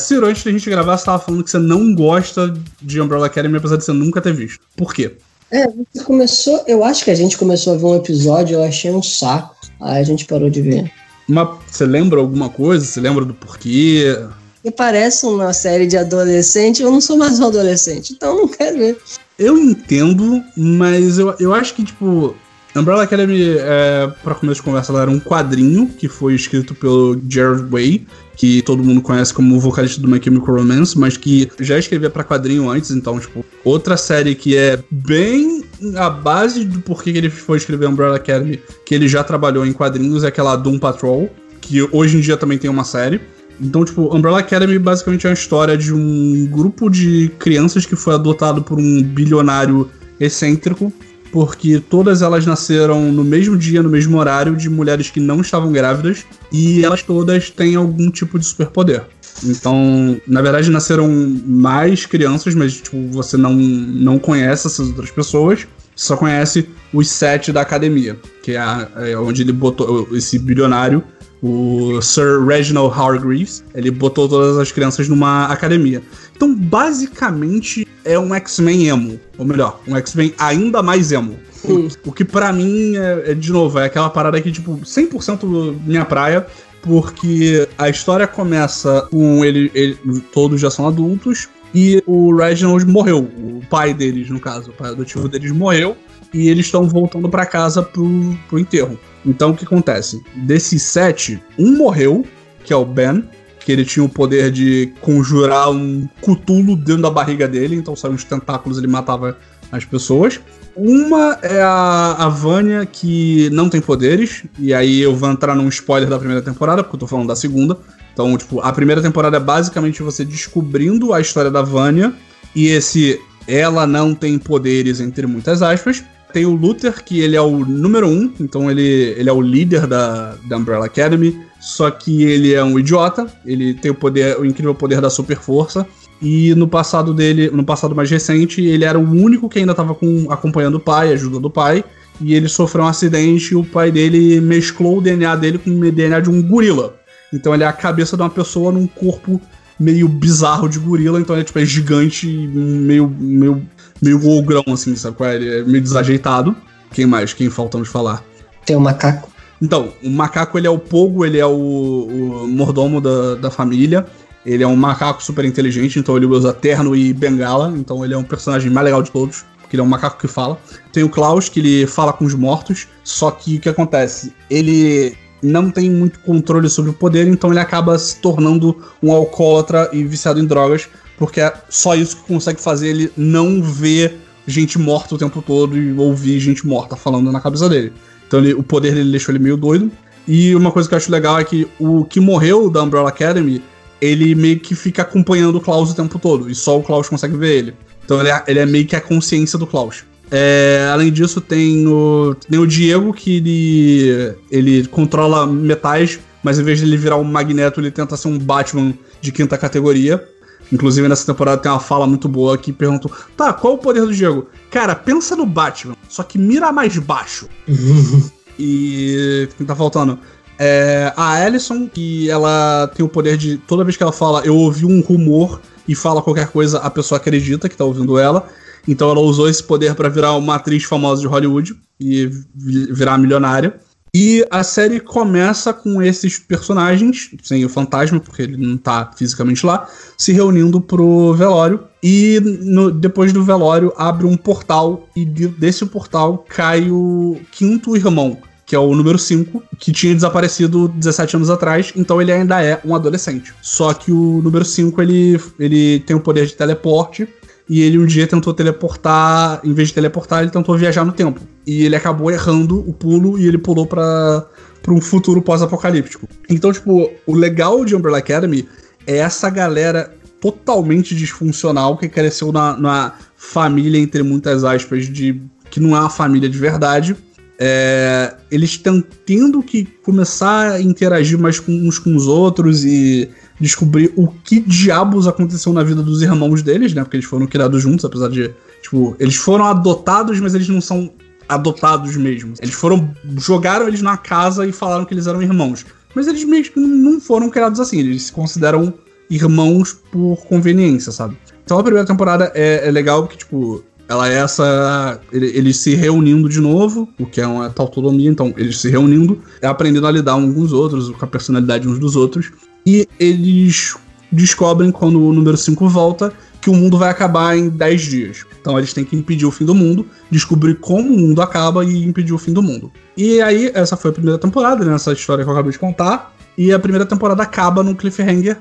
Ciro, antes da gente gravar, você tava falando que você não gosta de Umbrella Academy, apesar de você nunca ter visto. Por quê? É, você começou. Eu acho que a gente começou a ver um episódio, eu achei um saco. Aí a gente parou de ver. Mas você lembra alguma coisa? Você lembra do porquê? E parece uma série de adolescente, eu não sou mais um adolescente, então eu não quero ver. Eu entendo, mas eu, eu acho que, tipo, Umbrella Academy, é, pra começo de conversa, era um quadrinho que foi escrito pelo Jared Way, que todo mundo conhece como vocalista do My Chemical Romance, mas que já escrevia pra quadrinho antes, então, tipo, outra série que é bem a base do porquê que ele foi escrever Umbrella Academy, que ele já trabalhou em quadrinhos, é aquela Doom Patrol, que hoje em dia também tem uma série. Então, tipo, Umbrella Academy basicamente é uma história de um grupo de crianças que foi adotado por um bilionário excêntrico, porque todas elas nasceram no mesmo dia, no mesmo horário, de mulheres que não estavam grávidas, e elas todas têm algum tipo de superpoder. Então, na verdade, nasceram mais crianças, mas tipo, você não, não conhece essas outras pessoas. Só conhece os sete da academia, que é, a- é onde ele botou esse bilionário o Sir Reginald Hargreaves, ele botou todas as crianças numa academia. Então, basicamente, é um X-Men emo. Ou melhor, um X-Men ainda mais emo. Hum. O que pra mim, é, é, de novo, é aquela parada que, tipo, 100% minha praia, porque a história começa com ele, ele- todos já são adultos, e o Reginald morreu. O pai deles, no caso, o pai adotivo deles morreu, e eles estão voltando pra casa pro, pro enterro. Então o que acontece? Desses sete, um morreu, que é o Ben, que ele tinha o poder de conjurar um cutulo dentro da barriga dele, então saiam uns tentáculos ele matava as pessoas. Uma é a, a Vânia, que não tem poderes, e aí eu vou entrar num spoiler da primeira temporada, porque eu tô falando da segunda. Então, tipo, a primeira temporada é basicamente você descobrindo a história da Vânia, e esse ela não tem poderes, entre muitas aspas. Tem o Luther, que ele é o número um, então ele, ele é o líder da, da Umbrella Academy, só que ele é um idiota, ele tem o poder, o incrível poder da super força. E no passado dele, no passado mais recente, ele era o único que ainda estava acompanhando o pai, ajudando o pai. E ele sofreu um acidente e o pai dele mesclou o DNA dele com o DNA de um gorila. Então ele é a cabeça de uma pessoa num corpo meio bizarro de gorila, então ele tipo, é gigante, meio, meio, meio ogrão, assim, sabe qual é? Ele é meio desajeitado. Quem mais? Quem faltamos falar? Tem um macaco. Então, o macaco ele é o Pogo, ele é o, o mordomo da, da família. Ele é um macaco super inteligente, então ele usa terno e bengala. Então ele é um personagem mais legal de todos, porque ele é um macaco que fala. Tem o Klaus, que ele fala com os mortos. Só que o que acontece? Ele não tem muito controle sobre o poder, então ele acaba se tornando um alcoólatra e viciado em drogas, porque é só isso que consegue fazer ele não ver gente morta o tempo todo e ouvir gente morta falando na cabeça dele. Então ele- o poder dele deixou ele meio doido. E uma coisa que eu acho legal é que o que morreu da Umbrella Academy, ele meio que fica acompanhando o Klaus o tempo todo. E só o Klaus consegue ver ele. Então ele é, ele é meio que a consciência do Klaus. É, além disso, tem o, tem o Diego, que ele, ele controla metais, mas em vez de ele virar um magneto, ele tenta ser um Batman de quinta categoria. Inclusive, nessa temporada tem uma fala muito boa que perguntou: tá, qual o poder do Diego? Cara, pensa no Batman, só que mira mais baixo. *laughs* E quem tá faltando? É, a Alison, que ela tem o poder de. Toda vez que ela fala, eu ouvi um rumor e fala qualquer coisa, a pessoa acredita que tá ouvindo ela. Então ela usou esse poder pra virar uma atriz famosa de Hollywood e vi- virar milionária. E a série começa com esses personagens, sem o fantasma, porque ele não tá fisicamente lá, se reunindo pro velório. E no, depois do velório abre um portal, e de, desse portal cai o quinto irmão, que é o número 5, que tinha desaparecido 17 anos atrás, então ele ainda é um adolescente. Só que o número 5 ele, ele tem o poder de teleporte e ele um dia tentou teleportar, em vez de teleportar, ele tentou viajar no tempo. E ele acabou errando o pulo e ele pulou para para um futuro pós-apocalíptico. Então, tipo, o legal de Umbrella Academy é essa galera totalmente disfuncional que cresceu na, na família, entre muitas aspas, de que não é uma família de verdade. É, eles estão tendo que começar a interagir mais com, uns com os outros e descobrir o que diabos aconteceu na vida dos irmãos deles, né? Porque eles foram criados juntos, apesar de. Tipo, eles foram adotados, mas eles não são adotados mesmo. Eles foram. jogaram eles na casa e falaram que eles eram irmãos. Mas eles mesmo não foram criados assim, eles se consideram irmãos por conveniência, sabe? Então a primeira temporada é, é legal porque, tipo, ela é essa. Eles se reunindo de novo, o que é uma tautolomia, então, eles se reunindo, é aprendendo a lidar uns com os outros, com a personalidade uns dos outros. E eles descobrem, quando o número 5 volta, que o mundo vai acabar em 10 dias. Então eles têm que impedir o fim do mundo, descobrir como o mundo acaba e impedir o fim do mundo. E aí, essa foi a primeira temporada, né? Essa história que eu acabei de contar. E a primeira temporada acaba no cliffhanger.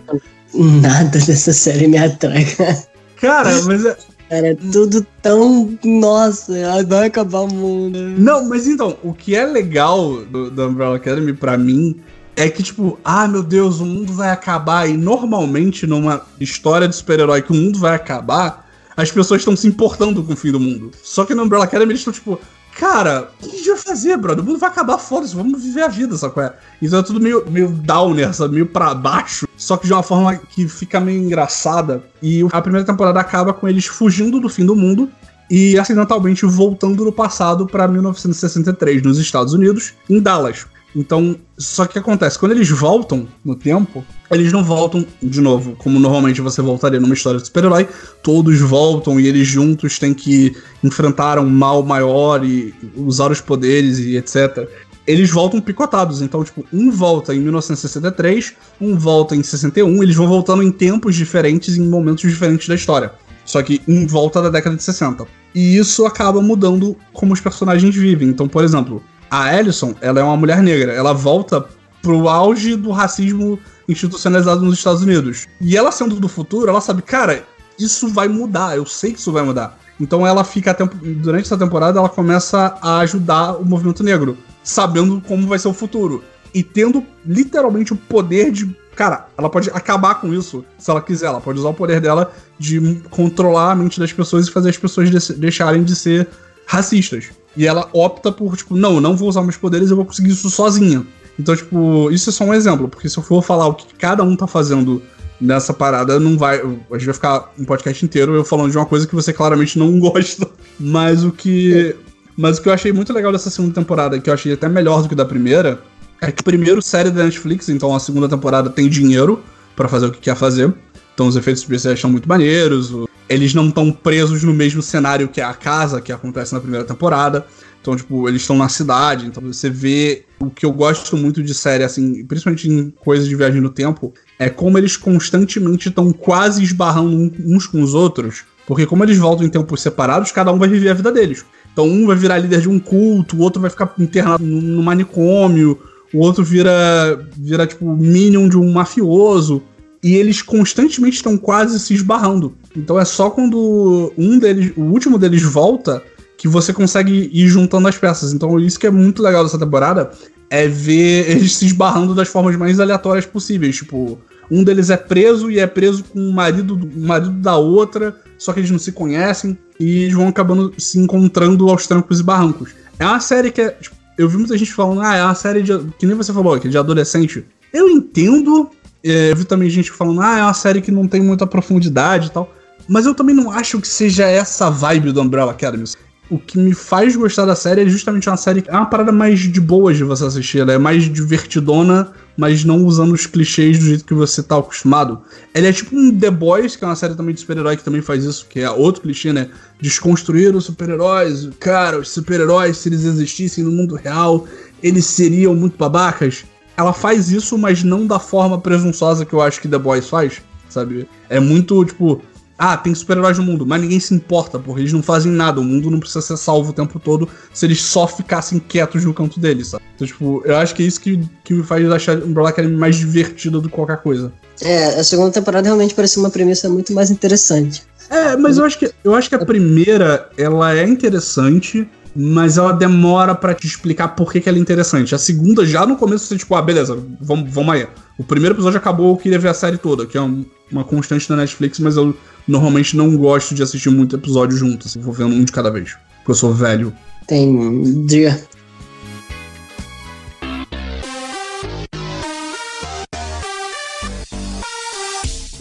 Nada dessa série me atrai. Cara, mas é. Cara, é tudo tão. Nossa, vai acabar o mundo. Não, mas então, o que é legal do, do Umbrella Academy pra mim é que, tipo, ah, meu Deus, o mundo vai acabar. E normalmente, numa história de super-herói que o mundo vai acabar, as pessoas estão se importando com o fim do mundo. Só que no Umbrella Academy eles estão, tipo, cara, o que a gente vai fazer, brother? O mundo vai acabar, foda-se, vamos viver a vida, só é? Então é tudo meio, meio downer, sabe? Meio pra baixo. Só que de uma forma que fica meio engraçada. E a primeira temporada acaba com eles fugindo do fim do mundo e acidentalmente voltando no passado para 1963, nos Estados Unidos, em Dallas. Então, só que acontece? Quando eles voltam no tempo, eles não voltam de novo, como normalmente você voltaria numa história de super-herói. Todos voltam e eles juntos têm que enfrentar um mal maior e usar os poderes e etc. Eles voltam picotados, então, tipo, um volta em 1963, um volta em 61, eles vão voltando em tempos diferentes, em momentos diferentes da história. Só que em volta da década de 60. E isso acaba mudando como os personagens vivem. Então, por exemplo, a Ellison, ela é uma mulher negra. Ela volta pro auge do racismo institucionalizado nos Estados Unidos. E ela sendo do futuro, ela sabe, cara, isso vai mudar, eu sei que isso vai mudar. Então ela fica durante essa temporada ela começa a ajudar o movimento negro, sabendo como vai ser o futuro e tendo literalmente o poder de, cara, ela pode acabar com isso se ela quiser, ela pode usar o poder dela de controlar a mente das pessoas e fazer as pessoas deixarem de ser racistas. E ela opta por, tipo, não, não vou usar meus poderes, eu vou conseguir isso sozinha. Então, tipo, isso é só um exemplo, porque se eu for falar o que cada um tá fazendo nessa parada, não vai. A gente vai ficar um podcast inteiro eu falando de uma coisa que você claramente não *laughs* gosta. Mas o que. Mas o que eu achei muito legal dessa segunda temporada, que eu achei até melhor do que da primeira, é que primeiro série da Netflix, então a segunda temporada tem dinheiro para fazer o que quer fazer. Então os efeitos especiais são muito maneiros, eles não estão presos no mesmo cenário que a casa, que acontece na primeira temporada. Então, tipo, eles estão na cidade, então você vê o que eu gosto muito de série, assim, principalmente em coisas de viagem no tempo, é como eles constantemente estão quase esbarrando uns com os outros, porque como eles voltam em tempos separados, cada um vai viver a vida deles. Então, um vai virar líder de um culto, o outro vai ficar internado no manicômio, o outro vira, vira tipo, minion de um mafioso e eles constantemente estão quase se esbarrando. Então é só quando um deles, o último deles volta, que você consegue ir juntando as peças. Então isso que é muito legal dessa temporada é ver *laughs* eles se esbarrando das formas mais aleatórias possíveis. Tipo, um deles é preso e é preso com o marido, o marido da outra, só que eles não se conhecem e eles vão acabando se encontrando aos trancos e barrancos. É uma série que é. Tipo, eu vi muita gente falando, ah, é uma série de. Que nem você falou, que é de adolescente. Eu entendo eu vi também gente falando, ah, é uma série que não tem muita profundidade e tal. Mas eu também não acho que seja essa vibe do Umbrella Academy. O que me faz gostar da série é justamente uma série que é uma parada mais de boa de você assistir. Ela é mais divertidona, mas não usando os clichês do jeito que você tá acostumado. Ela é tipo um The Boys, que é uma série também de super-herói que também faz isso, que é outro clichê, né? Desconstruir os super-heróis. Cara, os super-heróis, se eles existissem no mundo real, eles seriam muito babacas. Ela faz isso, mas não da forma presunçosa que eu acho que The Boys faz, sabe? É muito, tipo, ah, tem super-heróis no mundo, mas ninguém se importa, porque eles não fazem nada. O mundo não precisa ser salvo o tempo todo se eles só ficassem quietos no canto deles, sabe? Então, tipo, eu acho que é isso que, que me faz achar Umbrella Academy mais divertido do que qualquer coisa. É, a segunda temporada realmente parecia uma premissa muito mais interessante. É, mas eu acho que, eu acho que a primeira, ela é interessante, mas ela demora pra te explicar por que, que ela é interessante. A segunda, já no começo, você, tipo, ah, beleza, vamos, vamos aí. O primeiro episódio acabou, eu queria ver a série toda, que é um- uma constante da Netflix, mas eu normalmente não gosto de assistir muito episódio junto, assim, vou vendo um de cada vez. Porque eu sou velho. Tem dia.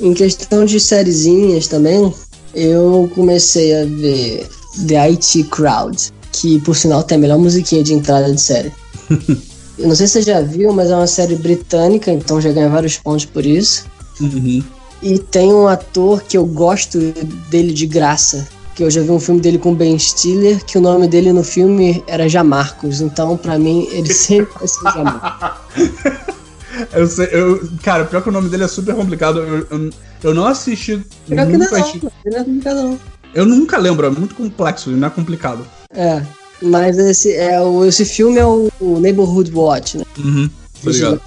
Em questão de sériezinhas também, eu comecei a ver The IT Crowd, que por sinal tem a melhor musiquinha de entrada de série. *laughs* eu não sei se você já viu, mas é uma série britânica, então já ganha vários pontos por isso. Uhum. E tem um ator que eu gosto dele de graça. Que eu já vi um filme dele com Ben Stiller, que o nome dele no filme era Jamarcos. Então, pra mim, ele *laughs* sempre vai ser Jamarcos. *laughs* Eu sei, eu, cara, pior que o nome dele é super complicado. Eu, eu, eu não assisti. Pior que não, nunca é assisti- não é complicado, não. Eu nunca lembro, é muito complexo, não é complicado. É. Mas esse, é, o, esse filme é o, o Neighborhood Watch, né? Uhum. Vigilante,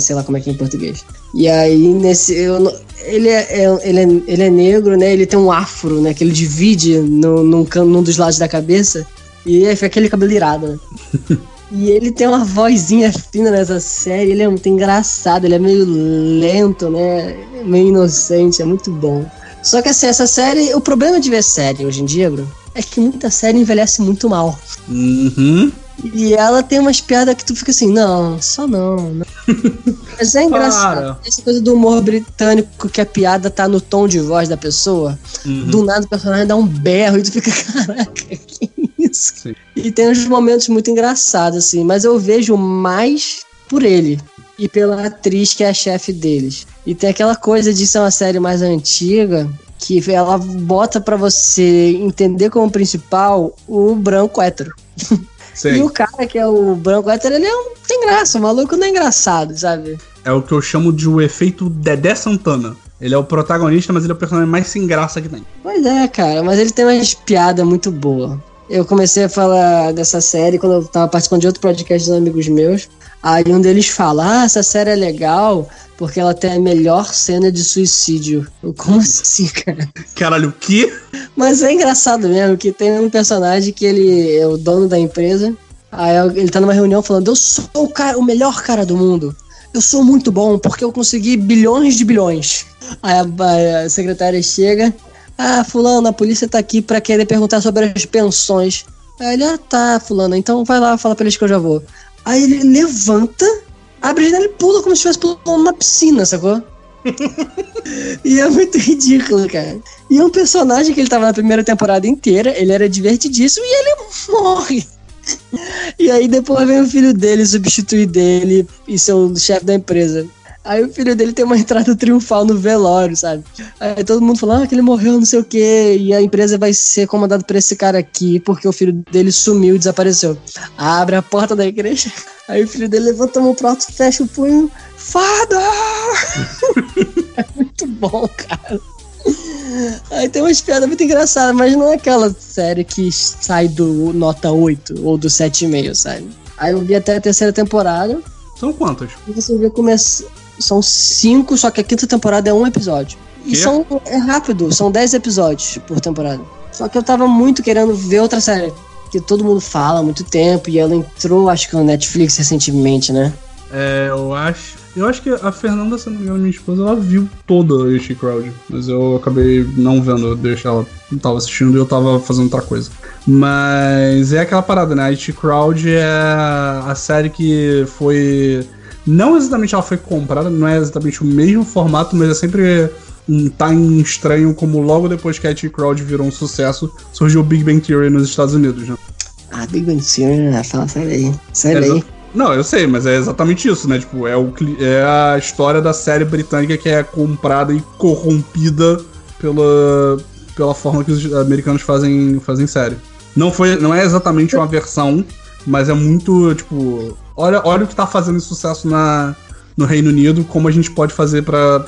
Sei lá como é que é em português. E aí, nesse. eu ele, é, é- ele, é, ele é negro, né? Ele tem um afro, né? Que ele divide no, num, num dos lados da cabeça. E aí fica aquele cabelo irado, né? *laughs* E ele tem uma vozinha fina nessa série, ele é muito engraçado, ele é meio lento, né? Meio inocente, é muito bom. Só que assim, essa série, o problema de ver série hoje em dia, Bruno, é que muita série envelhece muito mal. Uhum. E ela tem umas piadas que tu fica assim, não, só não. não. *laughs* Mas é engraçado. Para. Essa coisa do humor britânico que a piada tá no tom de voz da pessoa. Uhum. Do nada o personagem dá um berro e tu fica, *laughs* caraca, que isso? Sim. E tem uns momentos muito engraçados, assim, mas eu vejo mais por ele e pela atriz que é a chefe deles. E tem aquela coisa de ser uma série mais antiga que ela bota pra você entender como principal o branco hétero. *laughs* Sei. E o cara que é o branco hétero, ele é um, tem graça, o maluco não é engraçado, sabe? É o que eu chamo de o efeito Dedé Santana. Ele é o protagonista, mas ele é o personagem mais sem graça que tem. Pois é, cara, mas ele tem umas piadas muito boas. Eu comecei a falar dessa série quando eu tava participando de outro podcast dos amigos meus. Aí um deles fala: Ah, essa série é legal porque ela tem a melhor cena de suicídio. Como assim, cara? Caralho, o quê? Mas é engraçado mesmo que tem um personagem que ele é o dono da empresa. Aí ele tá numa reunião falando: Eu sou o, cara, o melhor cara do mundo. Eu sou muito bom porque eu consegui bilhões de bilhões. Aí a, a secretária chega: Ah, Fulano, a polícia tá aqui pra querer perguntar sobre as pensões. Aí ele: Ah, tá, Fulano, então vai lá, fala pra eles que eu já vou. Aí ele levanta, abre a janela e pula como se estivesse pulando na piscina, sacou? E é muito *laughs* ridículo, cara. E é um personagem que ele tava na primeira temporada inteira, ele era divertidíssimo e ele *laughs* morre. E aí depois vem o filho dele substituir dele e ser o chefe da empresa. Aí o filho dele tem uma *laughs* entrada triunfal no velório, sabe? Aí todo mundo fala ah, que ele morreu, não sei o quê, e a empresa vai ser comandada por esse cara aqui, porque o filho dele sumiu e desapareceu. Abre a porta da igreja, *laughs* aí o filho dele levanta a mão pro alto, fecha o punho. Father! *laughs* é muito bom, cara. Aí tem umas piadas muito engraçadas, mas não é aquela série que sai do nota 8 ou do 7,5, sabe? Aí eu vi até a terceira temporada São quantas? e você vê como é, são cinco, só que a quinta temporada é um episódio. E são, é rápido, são 10 episódios por temporada. Só que eu tava muito querendo ver outra série, que todo mundo fala há muito tempo, e ela entrou, acho que no Netflix recentemente, né? É, eu acho. Eu acho que a Fernanda, se não me engano, minha esposa, ela viu toda a Este Crowd. Mas eu acabei não vendo, eu deixei ela. Não tava assistindo e eu tava fazendo outra coisa. Mas é aquela parada, né? A Este Crowd é a série que foi. Não exatamente ela foi comprada, não é exatamente o mesmo formato, mas é sempre um timing estranho, como logo depois que a IT Crowd virou um sucesso, surgiu o Big Bang Theory nos Estados Unidos, né? Ah, Big Bang Theory, né? fala sério aí. Exa- Não, eu sei, mas é exatamente isso, né? Tipo, é, o, é a história da série britânica que é comprada e corrompida pela, pela forma que os americanos fazem, fazem série. Não, foi, não é exatamente uma versão, mas é muito, tipo, olha, olha o que tá fazendo sucesso na, no Reino Unido, como a gente pode fazer pra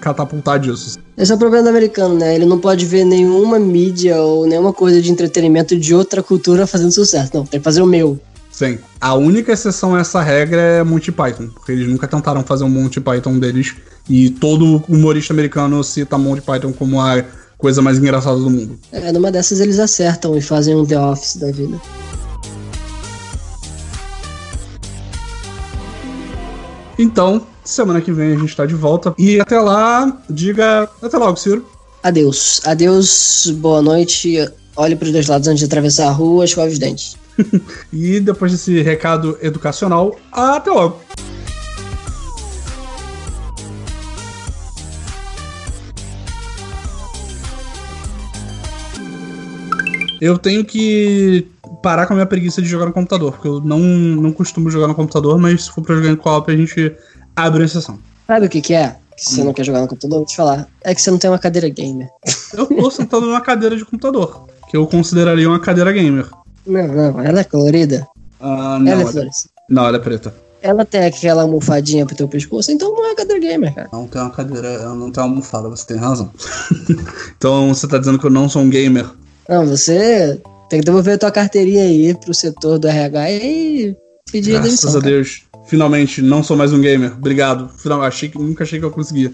catapultar disso. Esse é o problema do americano, né? Ele não pode ver nenhuma mídia ou nenhuma coisa de entretenimento de outra cultura fazendo sucesso. Não, tem que fazer o meu. Sim. A única exceção a essa regra é Monty Python, porque eles nunca tentaram fazer um Monty Python deles, e todo humorista americano cita Monty Python como a coisa mais engraçada do mundo. É, numa dessas eles acertam e fazem um The Office da vida. Então, semana que vem a gente tá de volta. E até lá, diga até logo, Ciro. Adeus. Adeus, boa noite. Olhe para os dois lados antes de atravessar a rua, escove os dentes. *laughs* E depois desse recado educacional, até logo. Eu tenho que parar com a minha preguiça de jogar no computador, porque eu não, não costumo jogar no computador, mas se for pra jogar em co-op, a gente abre uma exceção. Sabe o que, que é? Que você não quer jogar no computador? Vou te falar. É que você não tem uma cadeira gamer. Eu tô sentado numa cadeira de computador, que eu consideraria uma cadeira gamer. Não, não, ela é colorida. Ah, ela não, é ela, fluorescente. não, ela é preta. Ela tem aquela almofadinha pro teu pescoço, então não é cadeira gamer, cara. Não tem uma cadeira, ela não tem uma almofada, você tem razão. *laughs* então você tá dizendo que eu não sou um gamer? Não, você tem que devolver a tua carteirinha aí pro setor do RH e pedir Graças demissão. a cara. Deus. Finalmente, não sou mais um gamer. Obrigado. Final, achei que, nunca achei que eu conseguia.